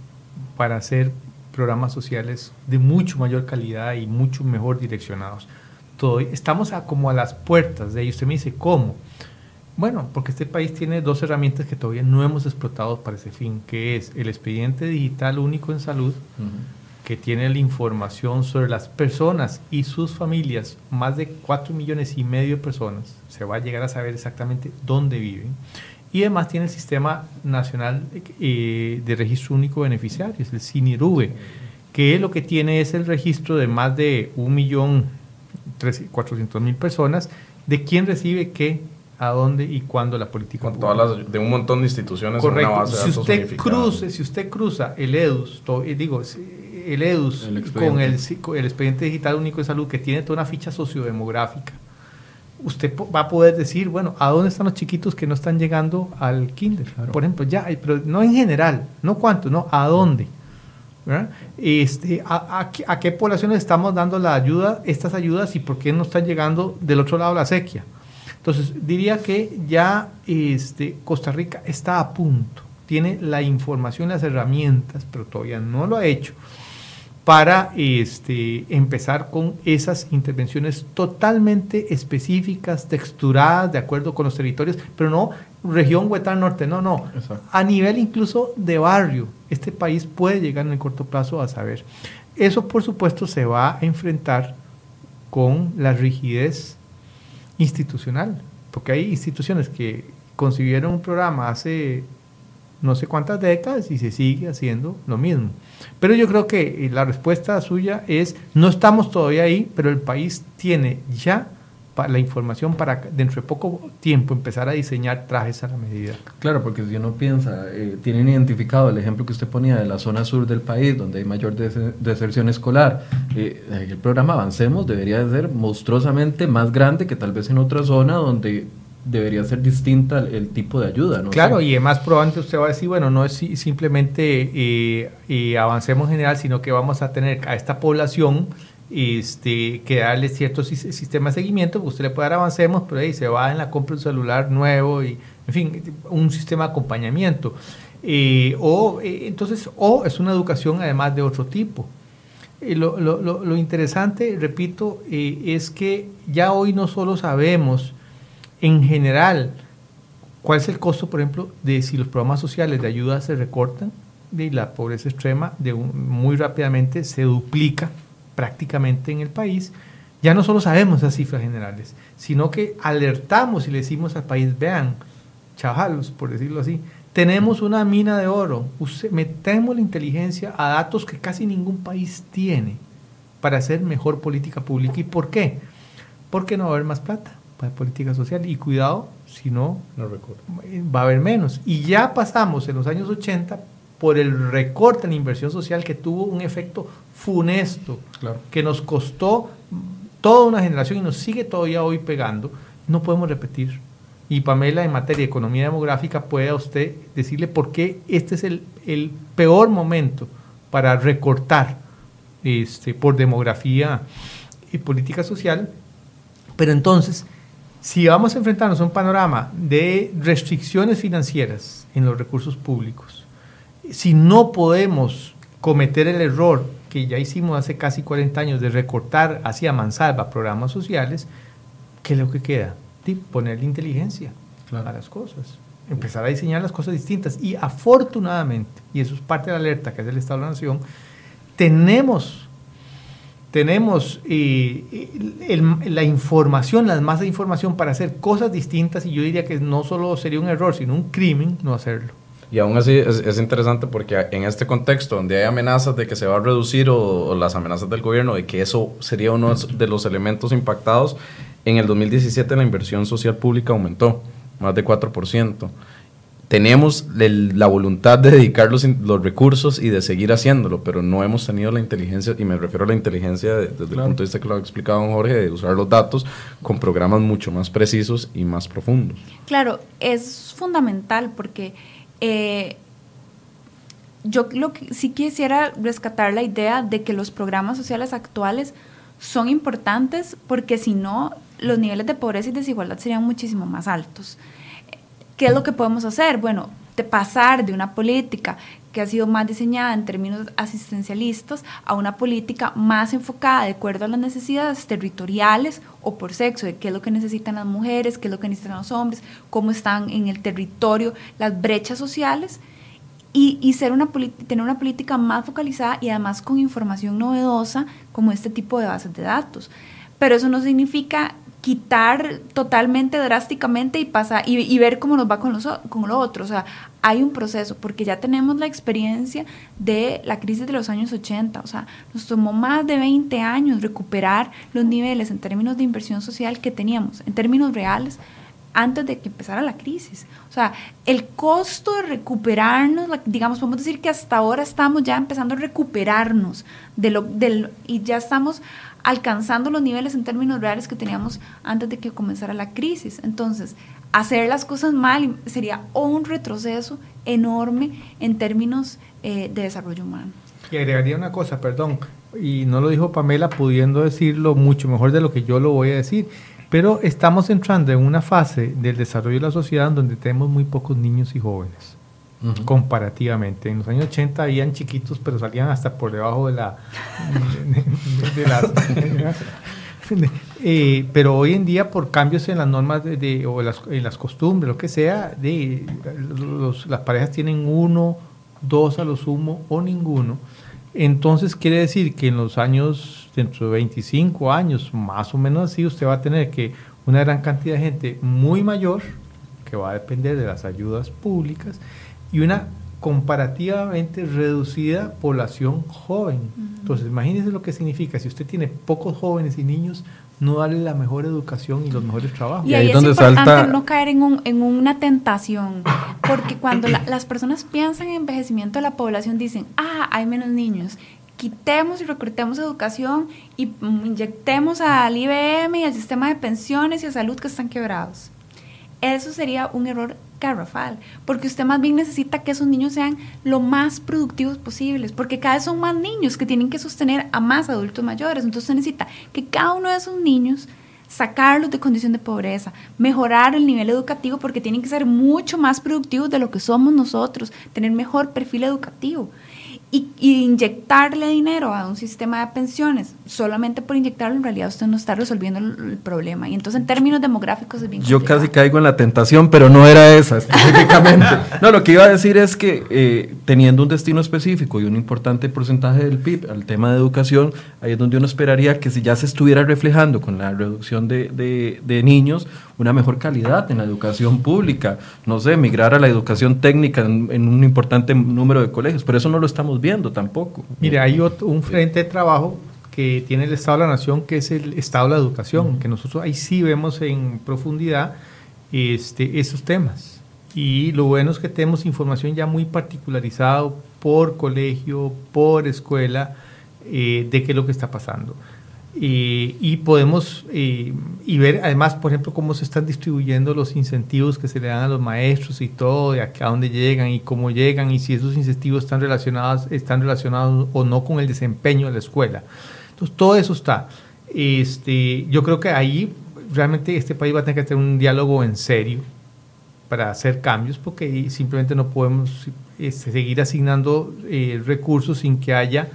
para hacer programas sociales de mucho mayor calidad y mucho mejor direccionados. Todo, estamos a, como a las puertas de ello. Usted me dice, ¿cómo? Bueno, porque este país tiene dos herramientas que todavía no hemos explotado para ese fin, que es el expediente digital único en salud, que tiene la información sobre las personas y sus familias, más de 4 millones y medio de personas, se va a llegar a saber exactamente dónde viven. Y además tiene el Sistema Nacional eh, de Registro Único de Beneficiarios, el CINIRUBE, que lo que tiene es el registro de más de 1.400.000 personas de quién recibe qué a dónde y cuándo la política Con todas las, de un montón de instituciones Correcto. una base si usted cruce, si usted cruza el EDUS, eh, digo, el EDUS con el, el expediente digital único de salud que tiene toda una ficha sociodemográfica, usted va a poder decir, bueno, ¿a dónde están los chiquitos que no están llegando al kinder? Por ejemplo, ya, pero no en general, no cuánto, no, ¿a dónde? Este, a, a, qué poblaciones estamos dando la ayuda, estas ayudas y por qué no están llegando del otro lado la sequía? Entonces, diría que ya este, Costa Rica está a punto, tiene la información, las herramientas, pero todavía no lo ha hecho para este, empezar con esas intervenciones totalmente específicas, texturadas, de acuerdo con los territorios, pero no región Huetán Norte, no, no, a nivel incluso de barrio, este país puede llegar en el corto plazo a saber. Eso, por supuesto, se va a enfrentar con la rigidez institucional, porque hay instituciones que concibieron un programa hace no sé cuántas décadas y se sigue haciendo lo mismo. Pero yo creo que la respuesta suya es, no estamos todavía ahí, pero el país tiene ya la información para dentro de poco tiempo empezar a diseñar trajes a la medida. Claro, porque si uno piensa, eh, tienen identificado el ejemplo que usted ponía de la zona sur del país, donde hay mayor deserción escolar, eh, el programa Avancemos debería de ser monstruosamente más grande que tal vez en otra zona donde debería ser distinta el, tipo de ayuda. ¿no? Claro, y además probablemente usted va a decir, bueno, no es simplemente eh, avancemos en general, sino que vamos a tener a esta población este, que darle cierto sistema de seguimiento, usted le puede dar avancemos, pero ahí se va en la compra de un celular nuevo y, en fin, un sistema de acompañamiento. Eh, o, eh, entonces, o es una educación además de otro tipo. lo, lo, lo, interesante, repito, es que ya hoy no solo sabemos en general, ¿cuál es el costo, por ejemplo, de si los programas sociales de ayuda se recortan? De la pobreza extrema de muy rápidamente se duplica prácticamente en el país. Ya no solo sabemos esas cifras generales, sino que alertamos y le decimos al país, vean, chavalos, por decirlo así, tenemos una mina de oro, metemos la inteligencia a datos que casi ningún país tiene para hacer mejor política pública. ¿Y por qué? Porque no va a haber más plata para política social y cuidado, si no, no va a haber menos. Y ya pasamos en los años 80 por el recorte en la inversión social que tuvo un efecto funesto, que nos costó toda una generación y nos sigue todavía hoy pegando, no podemos repetir. Y Pamela, en materia de economía demográfica, puede a usted decirle por qué este es el, el peor momento para recortar este, por demografía y política social. Pero entonces, si vamos a enfrentarnos a un panorama de restricciones financieras en los recursos públicos, si no podemos cometer el error que ya hicimos hace casi 40 años de recortar hacia mansalva programas sociales, ¿qué es lo que queda? ponerle inteligencia a las cosas, empezar a diseñar las cosas distintas. Y afortunadamente, y eso es parte de la alerta que es el Estado de la Nación, tenemos tenemos eh, la información, las masas de información para hacer cosas distintas y yo diría que no solo sería un error, sino un crimen no hacerlo. Y aún así es, interesante porque en este contexto donde hay amenazas de que se va a reducir o, las amenazas del gobierno de que eso sería uno de los elementos impactados, en el 2017 la inversión social pública aumentó más de 4% tenemos la voluntad de dedicar los, los, recursos y de seguir haciéndolo, pero no hemos tenido la inteligencia, y me refiero a la inteligencia desde el punto de vista que lo ha explicado don Jorge, de usar los datos con programas mucho más precisos y más profundos. Claro, es fundamental porque eh, yo lo que sí quisiera rescatar la idea de que los programas sociales actuales son importantes porque si no, los niveles de pobreza y desigualdad serían muchísimo más altos. ¿Qué es lo que podemos hacer? Bueno, de pasar de una política que ha sido más diseñada en términos asistencialistas a una política más enfocada de acuerdo a las necesidades territoriales o por sexo, de qué es lo que necesitan las mujeres, qué es lo que necesitan los hombres, cómo están en el territorio las brechas sociales y, y ser una tener una política más focalizada y además con información novedosa como este tipo de bases de datos. Pero eso no significa quitar totalmente, drásticamente y, y, ver cómo nos va con, los, con lo otro. Hay un proceso, porque ya tenemos la experiencia de la crisis de los años 80. O sea, nos tomó más de 20 años recuperar los niveles en términos de inversión social que teníamos, en términos reales, antes de que empezara la crisis. O sea, el costo de recuperarnos, digamos, podemos decir que hasta ahora estamos ya empezando a recuperarnos de lo, del, y ya estamos alcanzando los niveles en términos reales que teníamos antes de que comenzara la crisis. Entonces, hacer las cosas mal sería un retroceso enorme en términos eh, de desarrollo humano. Y agregaría una cosa, perdón, y no lo dijo Pamela pudiendo decirlo mucho mejor de lo que yo lo voy a decir, pero estamos entrando en una fase del desarrollo de la sociedad donde tenemos muy pocos niños y jóvenes. Comparativamente. En los años 80 habían chiquitos, pero salían hasta por debajo de la... Eh, pero hoy en día, por cambios en las normas de, o las, en las costumbres, lo que sea, de, las parejas tienen uno, dos a lo sumo o ninguno. Entonces quiere decir que en los años, dentro de 25 años, más o menos así, usted va a tener que una gran cantidad de gente muy mayor, que va a depender de las ayudas públicas, y una comparativamente reducida población joven. Entonces, imagínese lo que significa, si usted tiene pocos jóvenes y niños, no darle la mejor educación y los mejores trabajos. Y, ahí, es importante no caer en, un, en, una tentación, porque cuando las personas piensan en envejecimiento de la población, dicen, ah, hay menos niños, quitemos y reclutemos educación y inyectemos al IBM y al sistema de pensiones y a salud que están quebrados. Eso sería un error garrafal, porque usted más bien necesita que esos niños sean lo más productivos posibles, porque cada vez son más niños que tienen que sostener a más adultos mayores, entonces usted necesita que cada uno de esos niños sacarlos de condición de pobreza, mejorar el nivel educativo porque tienen que ser mucho más productivos de lo que somos nosotros, tener mejor perfil educativo y, inyectarle dinero a un sistema de pensiones solamente por inyectarlo, en realidad usted no está resolviendo el, problema. Y entonces, en términos demográficos, es bien Yo casi caigo en la tentación, pero no era esa específicamente. no, lo que iba a decir es que eh, teniendo un destino específico y un importante porcentaje del PIB al tema de educación, ahí es donde uno esperaría que si ya se estuviera reflejando con la reducción de, de, de niños, una mejor calidad en la educación pública, no sé, migrar a la educación técnica en, un importante número de colegios, pero eso no lo estamos viendo tampoco. Mire, hay otro, un frente de trabajo que tiene el Estado de la Nación, que es el Estado de la Educación, que nosotros ahí sí vemos en profundidad este, esos temas. Y lo bueno es que tenemos información ya muy particularizada por colegio, por escuela, eh, de qué es lo que está pasando y podemos y ver además, por ejemplo, cómo se están distribuyendo los incentivos que se le dan a los maestros y todo, de a dónde llegan y cómo llegan y si esos incentivos están relacionados, están relacionados o no con el desempeño de la escuela. Entonces, todo eso está. Este, yo creo que ahí realmente este país va a tener que tener un diálogo en serio para hacer cambios porque simplemente no podemos este, seguir asignando eh, recursos sin que haya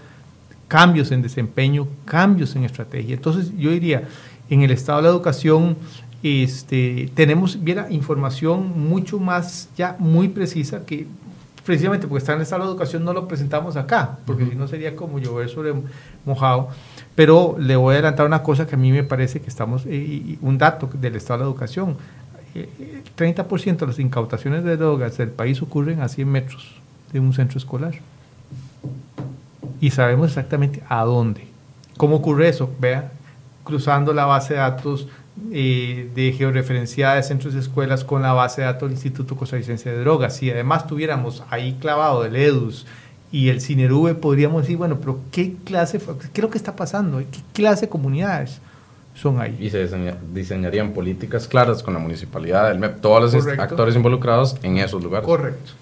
cambios en desempeño, cambios en estrategia. Entonces yo diría, en el estado de la educación este, tenemos viera, información mucho más ya muy precisa que precisamente porque está en el estado de la educación no lo presentamos acá, porque si no sería como llover sobre mojado. Pero le voy a adelantar una cosa que a mí me parece que estamos, eh, un dato del estado de la educación. Eh, 30% de las incautaciones de drogas del país ocurren a 100 metros de un centro escolar y sabemos exactamente a dónde. ¿Cómo ocurre eso? Vea, cruzando la base de datos eh, de georreferenciada de centros de escuelas con la base de datos del Instituto Costarricense de Drogas. Si además tuviéramos ahí clavado el EDUS y el CINERUVE, podríamos decir, bueno, pero ¿qué clase, qué es lo que está pasando? ¿Qué clase de comunidades? son ahí. Y se diseñarían políticas claras con la municipalidad, el MEP, todos los actores involucrados en esos lugares. Correcto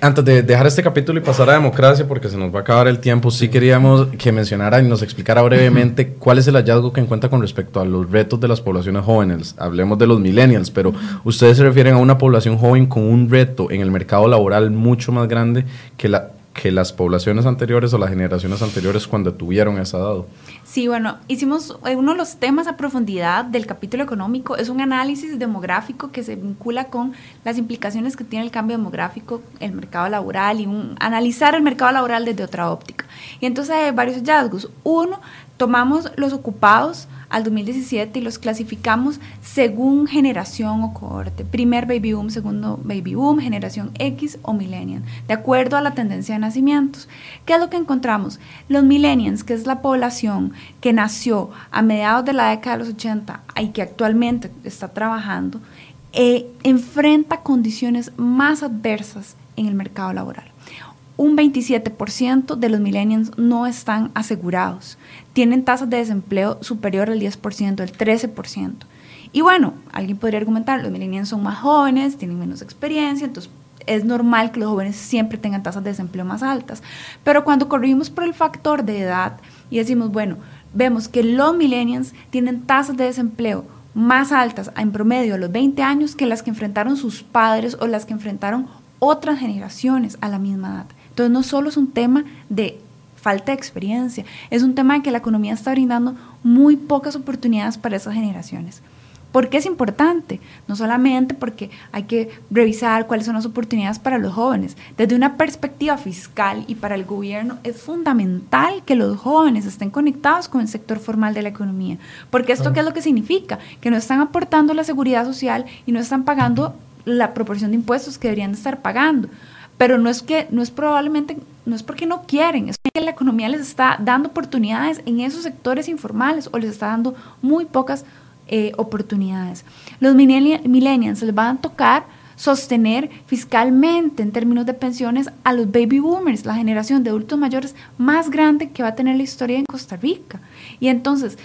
antes de dejar este capítulo y pasar a democracia, porque se nos va a acabar el tiempo, sí queríamos que mencionara y nos explicara brevemente cuál es el hallazgo que encuentra con respecto a los retos de las poblaciones jóvenes. Hablemos de los millennials, pero ustedes se refieren a una población joven con un reto en el mercado laboral mucho más grande que la que las poblaciones anteriores o las generaciones anteriores cuando tuvieron esa edad. Sí, bueno, hicimos eh, uno de los temas a profundidad del capítulo económico, es un análisis demográfico que se vincula con las implicaciones que tiene el cambio demográfico, el mercado laboral y un, analizar el mercado laboral desde otra óptica. Y entonces hay varios hallazgos. Uno, tomamos los ocupados al 2017 y los clasificamos según generación o cohorte. Primer baby boom, segundo baby boom, generación X o millennial, de acuerdo a la tendencia de nacimientos. ¿Qué es lo que encontramos? Los millennials, que es la población que nació a mediados de la década de los 80 y que actualmente está trabajando, eh, enfrenta condiciones más adversas en el mercado laboral. Un 27% de los millennials no están asegurados. Tienen tasas de desempleo superior al 10%, el 13%. Y bueno, alguien podría argumentar, los millennials son más jóvenes, tienen menos experiencia, entonces es normal que los jóvenes siempre tengan tasas de desempleo más altas. Pero cuando corrimos por el factor de edad y decimos, bueno, vemos que los millennials tienen tasas de desempleo más altas en promedio a los 20 años que las que enfrentaron sus padres o las que enfrentaron otras generaciones a la misma edad. Entonces no solo es un tema de falta de experiencia, es un tema de que la economía está brindando muy pocas oportunidades para esas generaciones. ¿Por qué es importante? No solamente porque hay que revisar cuáles son las oportunidades para los jóvenes. Desde una perspectiva fiscal y para el gobierno es fundamental que los jóvenes estén conectados con el sector formal de la economía. Porque esto qué es lo que significa? Que no están aportando la seguridad social y no están pagando la proporción de impuestos que deberían estar pagando. Pero no es que, no es probablemente, no es porque no quieren, es que la economía les está dando oportunidades en esos sectores informales o les está dando muy pocas eh, oportunidades. Los millennials les van a tocar sostener fiscalmente en términos de pensiones a los baby boomers, la generación de adultos mayores más grande que va a tener la historia en Costa Rica. Y entonces,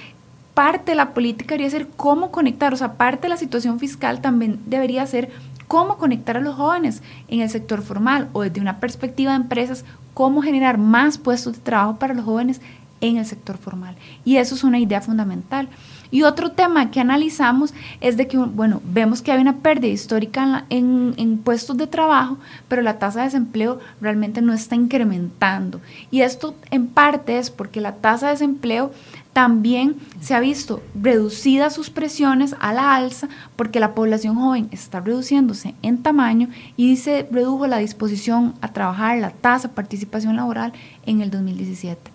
parte de la política debería ser cómo conectar, o sea, parte de la situación fiscal también debería ser cómo conectar a los jóvenes en el sector formal o desde una perspectiva de empresas, cómo generar más puestos de trabajo para los jóvenes en el sector formal. Y eso es una idea fundamental. Y otro tema que analizamos es de que, bueno, vemos que hay una pérdida histórica en, puestos de trabajo, pero la tasa de desempleo realmente no está incrementando. Y esto en parte es porque la tasa de desempleo también se ha visto reducida sus presiones a la alza porque la población joven está reduciéndose en tamaño y se redujo la disposición a trabajar, la tasa de participación laboral en el 2017.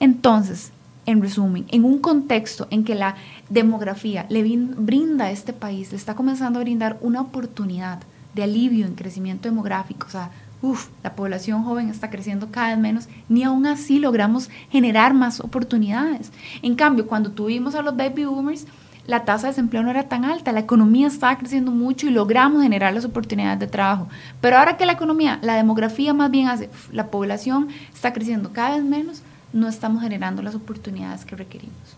Entonces, en resumen, en un contexto en que la demografía le brinda a este país, le está comenzando a brindar una oportunidad de alivio en crecimiento demográfico, o sea, uff, la población joven está creciendo cada vez menos, ni aún así logramos generar más oportunidades. En cambio, cuando tuvimos a los baby boomers, la tasa de desempleo no era tan alta, la economía estaba creciendo mucho y logramos generar las oportunidades de trabajo. Pero ahora que la economía, la demografía más bien hace, la población está creciendo cada vez menos, no estamos generando las oportunidades que requerimos.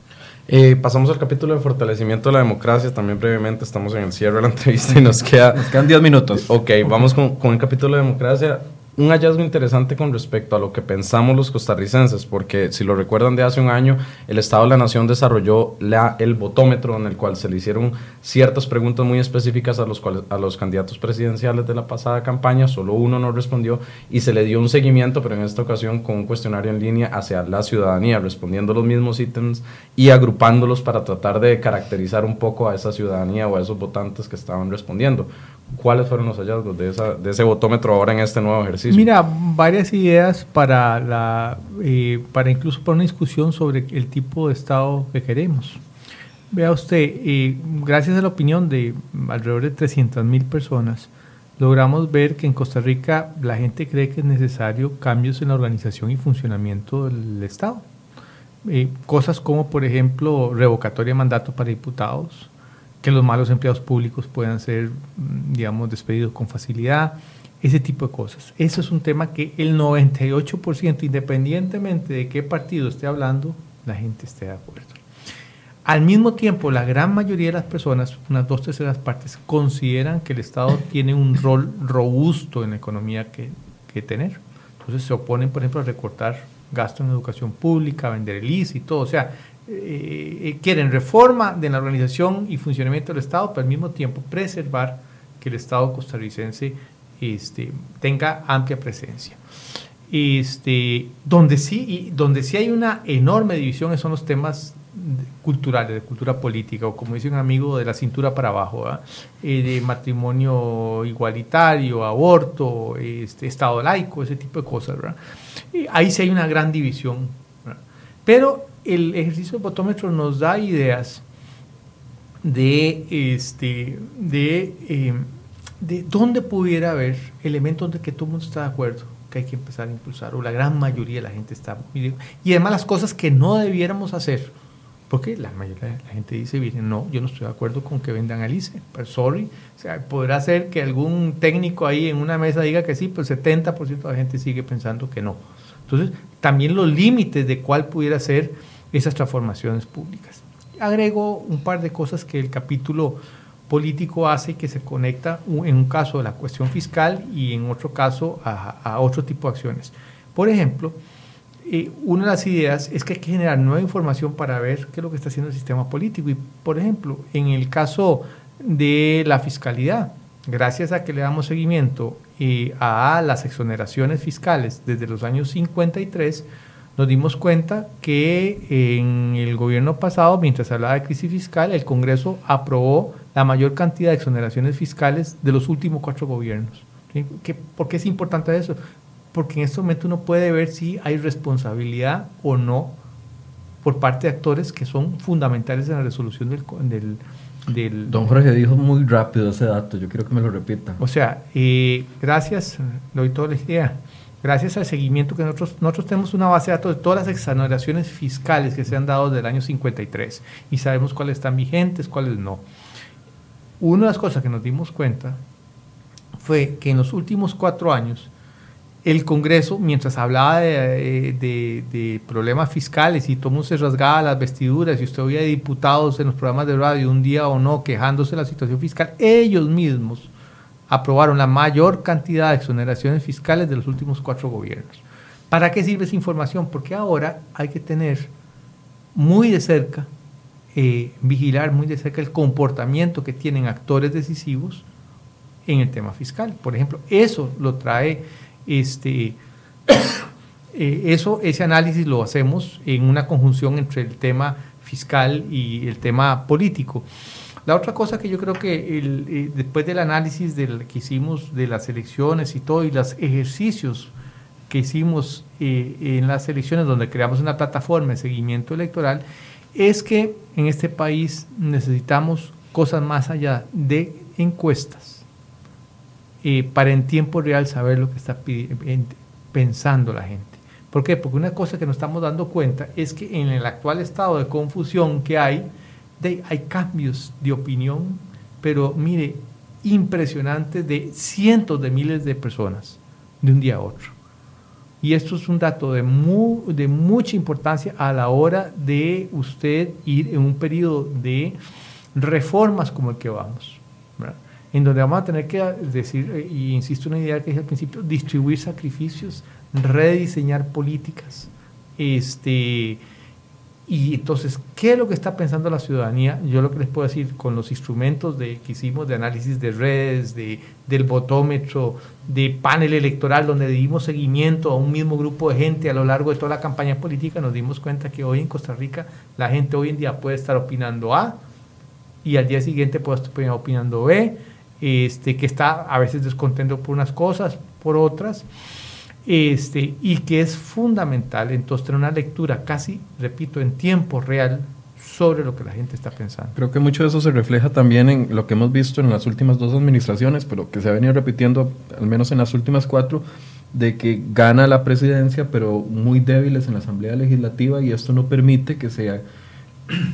Eh, pasamos al capítulo de fortalecimiento de la democracia. También brevemente estamos en el cierre de la entrevista y nos, queda, nos quedan 10 minutos. Ok, vamos con, con el capítulo de democracia un hallazgo interesante con respecto a lo que pensamos los costarricenses, porque si lo recuerdan de hace un año, el Estado de la Nación desarrolló el votómetro en el cual se le hicieron ciertas preguntas muy específicas a los, a los candidatos presidenciales de la pasada campaña, solo uno no respondió y se le dio un seguimiento, pero en esta ocasión con un cuestionario en línea hacia la ciudadanía, respondiendo los mismos ítems y agrupándolos para tratar de caracterizar un poco a esa ciudadanía o a esos votantes que estaban respondiendo. ¿Cuáles fueron los hallazgos de, esa, ese votómetro ahora en este nuevo ejercicio? Mira, varias ideas para, la, eh, para incluso para una discusión sobre el tipo de Estado que queremos. Vea usted, eh, gracias a la opinión de alrededor de 300 mil personas, logramos ver que en Costa Rica la gente cree que es necesario cambios en la organización y funcionamiento del Estado. Eh, cosas como, por ejemplo, revocatoria de mandato para diputados, que los malos empleados públicos puedan ser, mm, digamos, despedidos con facilidad, ese tipo de cosas. Eso es un tema que el 98%, independientemente de qué partido esté hablando, la gente esté de acuerdo. Al mismo tiempo, la gran mayoría de las personas, unas dos terceras partes, consideran que el Estado tiene un rol robusto en la economía que, que tener. Entonces se oponen, por ejemplo, a recortar gasto en educación pública, vender el IS y todo. O sea, eh, quieren reforma de la organización y funcionamiento del Estado, pero al mismo tiempo preservar que el Estado costarricense este, tenga amplia presencia. Este, donde, sí, y donde sí hay una enorme división son los temas culturales, de cultura política, o como dice un amigo, de la cintura para abajo, eh, de matrimonio igualitario, aborto, este, Estado laico, ese tipo de cosas. ahí sí hay una gran división. Pero el ejercicio de botómetro nos da ideas de, este, de, eh, de dónde pudiera haber elementos de que todo el mundo está de acuerdo que hay que empezar a impulsar, o la gran mayoría de la gente está. Y además las cosas que no debiéramos hacer, Porque la mayoría de la gente dice, miren, no, yo no estoy de acuerdo con que vendan Alice, pero sorry. O sea, podrá ser que algún técnico ahí en una mesa diga que sí, pero el 70% de la gente sigue pensando que no. Entonces, también los límites de cuál pudiera ser esas transformaciones públicas. Agrego un par de cosas que el capítulo político hace que se conecta en un caso a la cuestión fiscal y en otro caso a, a otro tipo de acciones. Por ejemplo, eh, una de las ideas es que hay que generar nueva información para ver qué es lo que está haciendo el sistema político. Y, por ejemplo, en el caso de la fiscalidad, gracias a que le damos seguimiento eh, a las exoneraciones fiscales desde los años 53, nos dimos cuenta que en el gobierno pasado, mientras hablaba de crisis fiscal, el Congreso aprobó la mayor cantidad de exoneraciones fiscales de los últimos cuatro gobiernos. ¿Por qué es importante eso? porque en este momento uno puede ver si hay responsabilidad o no por parte de actores que son fundamentales en la resolución del... del, Don Jorge dijo muy rápido ese dato, yo quiero que me lo repita. O sea, eh, gracias, le doy toda la idea, gracias al seguimiento que nosotros, nosotros tenemos una base de datos de todas las exoneraciones fiscales que se han dado desde el año 53 y sabemos cuáles están vigentes, cuáles no. Una de las cosas que nos dimos cuenta fue que en los últimos cuatro años el Congreso, mientras hablaba de, problemas fiscales y todo mundo se rasgaba las vestiduras y usted oía diputados en los programas de radio un día o no quejándose de la situación fiscal, ellos mismos aprobaron la mayor cantidad de exoneraciones fiscales de los últimos cuatro gobiernos. ¿Para qué sirve esa información? Porque ahora hay que tener muy de cerca, eh, vigilar muy de cerca el comportamiento que tienen actores decisivos en el tema fiscal. Por ejemplo, eso lo trae este, eh, eso, ese análisis lo hacemos en una conjunción entre el tema fiscal y el tema político. La otra cosa que yo creo que eh, después del análisis del, que hicimos de las elecciones y todo, y los ejercicios que hicimos eh, en las elecciones, donde creamos una plataforma de seguimiento electoral, es que en este país necesitamos cosas más allá de encuestas para en tiempo real saber lo que está pensando la gente. ¿Por qué? Porque una cosa que nos estamos dando cuenta es que en el actual estado de confusión que hay, hay cambios de opinión, pero mire, impresionantes de cientos de miles de personas de un día a otro. Y esto es un dato de, de mucha importancia a la hora de usted ir en un periodo de reformas como el que vamos en donde vamos a tener que decir, eh, y insisto en una idea que dije al principio, distribuir sacrificios, rediseñar políticas. Este, y entonces, ¿qué es lo que está pensando la ciudadanía? Yo lo que les puedo decir con los instrumentos de, que hicimos de análisis de redes, de, del botómetro, de panel electoral, donde dimos seguimiento a un mismo grupo de gente a lo largo de toda la campaña política, nos dimos cuenta que hoy en Costa Rica la gente hoy en día puede estar opinando A y al día siguiente puede estar opinando B este, que está a veces descontento por unas cosas, por otras, este, y que es fundamental entonces tener una lectura casi, repito, en tiempo real sobre lo que la gente está pensando. Creo que mucho de eso se refleja también en lo que hemos visto en las últimas dos administraciones, pero que se ha venido repitiendo al menos en las últimas cuatro, de que gana la presidencia, pero muy débiles en la Asamblea Legislativa y esto no permite que sea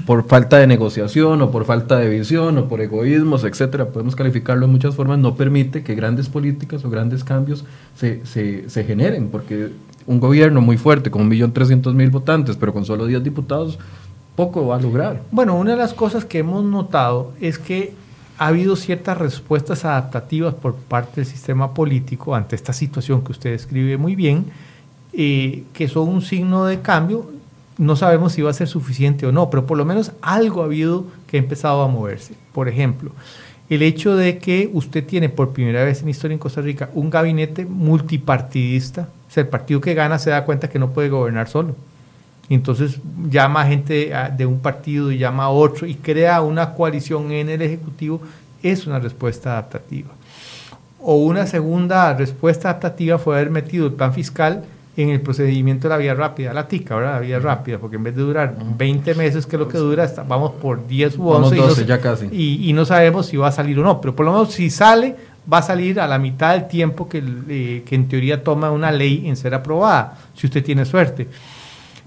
por falta de negociación o por falta de visión o por egoísmos, etcétera, podemos calificarlo de muchas formas, no permite que grandes políticas o grandes cambios se, se, se generen, porque un gobierno muy fuerte con un millón trescientos mil votantes, pero con solo 10 diputados, poco va a lograr. Bueno, una de las cosas que hemos notado es que ha habido ciertas respuestas adaptativas por parte del sistema político ante esta situación que usted describe muy bien, eh, que son un signo de cambio no sabemos si va a ser suficiente o no, pero por lo menos algo ha habido que ha empezado a moverse. Por ejemplo, el hecho de que usted tiene por primera vez en historia en Costa Rica un gabinete multipartidista, o sea, el partido que gana se da cuenta que no puede gobernar solo. Entonces llama a gente de un partido y llama a otro y crea una coalición en el Ejecutivo, es una respuesta adaptativa. O una segunda respuesta adaptativa fue haber metido el plan fiscal en el procedimiento de la vía rápida, la TICA, ¿verdad? La vía rápida, porque en vez de durar 20 meses, que es lo que dura, vamos por 10 u 11 12, y, no, ya casi. Y, no sabemos si va a salir o no, pero por lo menos si sale, va a salir a la mitad del tiempo que, eh, que en teoría toma una ley en ser aprobada, si usted tiene suerte.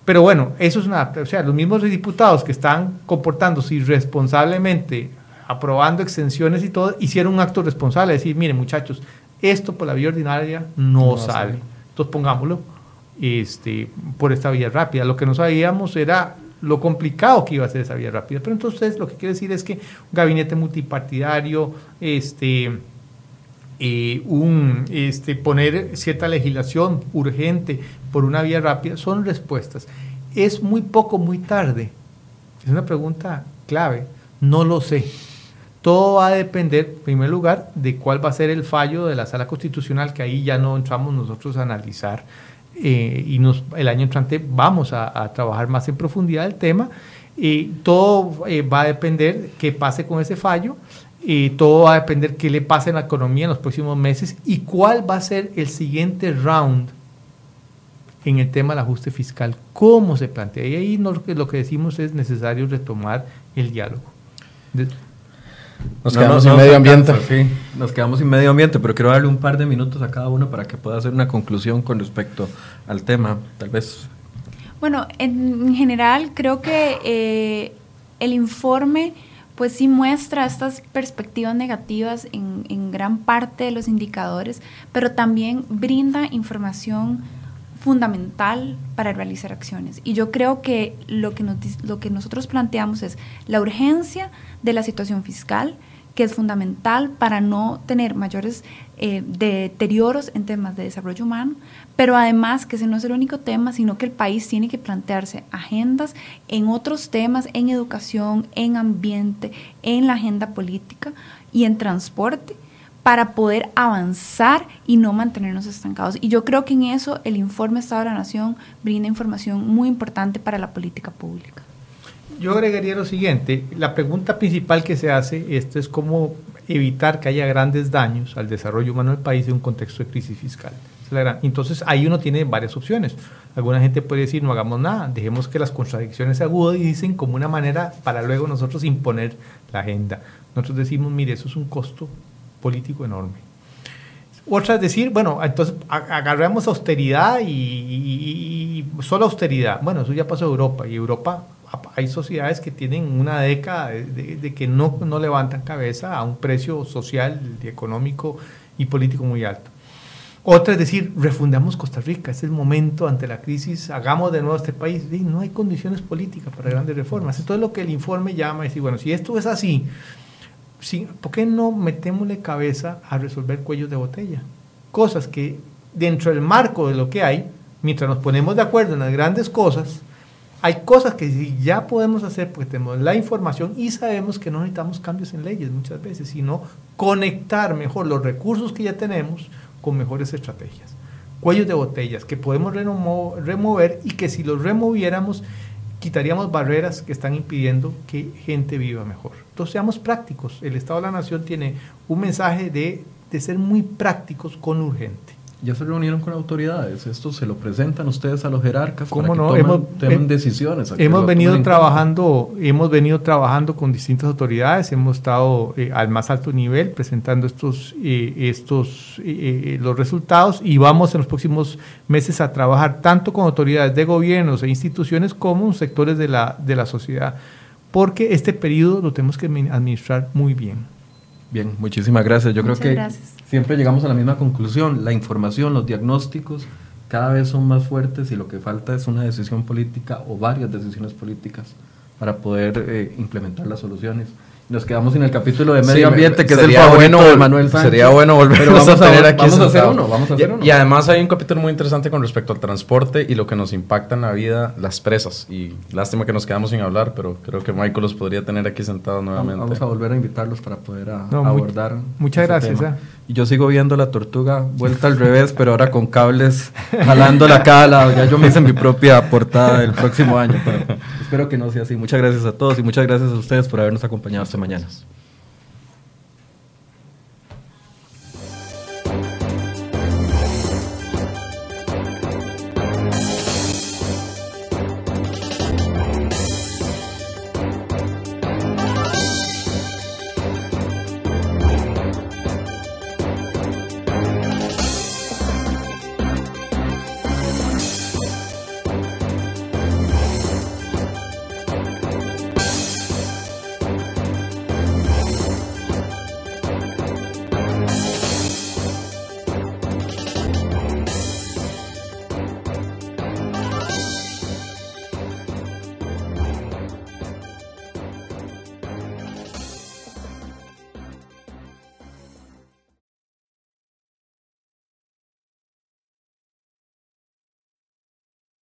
Pero bueno, eso es una... O sea, los mismos diputados que están comportándose irresponsablemente, aprobando extensiones y todo, hicieron un acto responsable, decir, miren muchachos, esto por la vía ordinaria no, No sale. sale. Entonces pongámoslo este, por esta vía rápida. Lo que no sabíamos era lo complicado que iba a ser esa vía rápida. Pero entonces lo que quiere decir es que un gabinete multipartidario, este, eh, un, este, poner cierta legislación urgente por una vía rápida, son respuestas. Es muy poco, muy tarde. Es una pregunta clave. No lo sé. Todo va a depender, en primer lugar, de cuál va a ser el fallo de la sala constitucional, que ahí ya no entramos nosotros a analizar. Eh, y nos, el año entrante vamos a, trabajar más en profundidad el tema. Y todo eh, va a depender qué pase con ese fallo. Y todo va a depender qué le pase en la economía en los próximos meses y cuál va a ser el siguiente round en el tema del ajuste fiscal, cómo se plantea. Y ahí lo que decimos es necesario retomar el diálogo. Nos No, quedamos no, sin no medio ambiente. alcanza, sí. Nos quedamos sin medio ambiente, pero quiero darle un par de minutos a cada uno para que pueda hacer una conclusión con respecto al tema. Tal vez Bueno, en general creo que eh, el informe pues sí muestra estas perspectivas negativas en, en gran parte de los indicadores, pero también brinda información fundamental para realizar acciones. Y yo creo que lo que, nos lo que nosotros planteamos es la urgencia de la situación fiscal, que es fundamental para no tener mayores eh, deterioros en temas de desarrollo humano, pero además que ese no es el único tema, sino que el país tiene que plantearse agendas en otros temas, en educación, en ambiente, en la agenda política y en transporte, para poder avanzar y no mantenernos estancados. Y yo creo que en eso el informe Estado de la Nación brinda información muy importante para la política pública. Yo agregaría lo siguiente, la pregunta principal que se hace esto es cómo evitar que haya grandes daños al desarrollo humano del país en un contexto de crisis fiscal. Entonces ahí uno tiene varias opciones. Alguna gente puede decir no hagamos nada, dejemos que las contradicciones se agudicen como una manera para luego nosotros imponer la agenda. Nosotros decimos, mire, eso es un costo político enorme. Otra es decir, bueno, entonces a- agarramos austeridad y, y- y solo austeridad. Bueno, eso ya pasó en Europa y Europa a- hay sociedades que tienen una década de, de- de que no, no levantan cabeza a un precio social, económico y político muy alto. Otra es decir, refundamos Costa Rica, es el momento ante la crisis, hagamos de nuevo este país. Y no hay condiciones políticas para grandes reformas. Entonces lo que el informe llama es decir, bueno, si esto es así, sí, ¿por qué no metémosle cabeza a resolver cuellos de botella? Cosas que dentro del marco de lo que hay, mientras nos ponemos de acuerdo en las grandes cosas, hay cosas que ya podemos hacer porque tenemos la información y sabemos que no necesitamos cambios en leyes muchas veces, sino conectar mejor los recursos que ya tenemos con mejores estrategias. Cuellos de botellas que podemos remo- remover y que si los removiéramos quitaríamos barreras que están impidiendo que gente viva mejor. Entonces seamos prácticos. El Estado de la Nación tiene un mensaje de, de ser muy prácticos con urgente. Ya se reunieron con autoridades. Esto se lo presentan ustedes a los jerarcas ¿Cómo para que no? tomen, Hemos- tomen eh, decisiones. que Hemos venido trabajando, hemos venido trabajando con distintas autoridades, hemos estado eh, al más alto nivel presentando estos, eh, estos eh, eh, los resultados y vamos en los próximos meses a trabajar tanto con autoridades de gobiernos e instituciones como sectores de la, de la sociedad, porque este periodo lo tenemos que admi- administrar muy bien. Bien, muchísimas gracias. Yo Muchas creo que gracias. siempre llegamos a la misma conclusión. La información, los diagnósticos cada vez son más fuertes y lo que falta es una decisión política o varias decisiones políticas para poder eh, implementar las soluciones. Nos quedamos en el capítulo de medio me- ambiente, que es el sería favorito bueno, de Manuel Sánchez. Sería bueno volvernos Pero vamos a tener a, aquí Vamos a hacer sentado. uno, vamos a hacer y, uno. y además hay un capítulo muy interesante con respecto al transporte y lo que nos impacta en la vida las presas. Y lástima que nos quedamos sin hablar, pero creo que Michael los podría tener aquí sentados nuevamente. Vamos a volver a invitarlos para poder a- No, abordar. muchas ese gracias, tema. ah. Yo sigo viendo la tortuga vuelta al revés, pero ahora con cables jalándola a cada. Ya yo me hice mi propia portada del próximo año. pero espero que no sea así. Muchas gracias a todos y muchas gracias a ustedes por habernos acompañado esta mañana.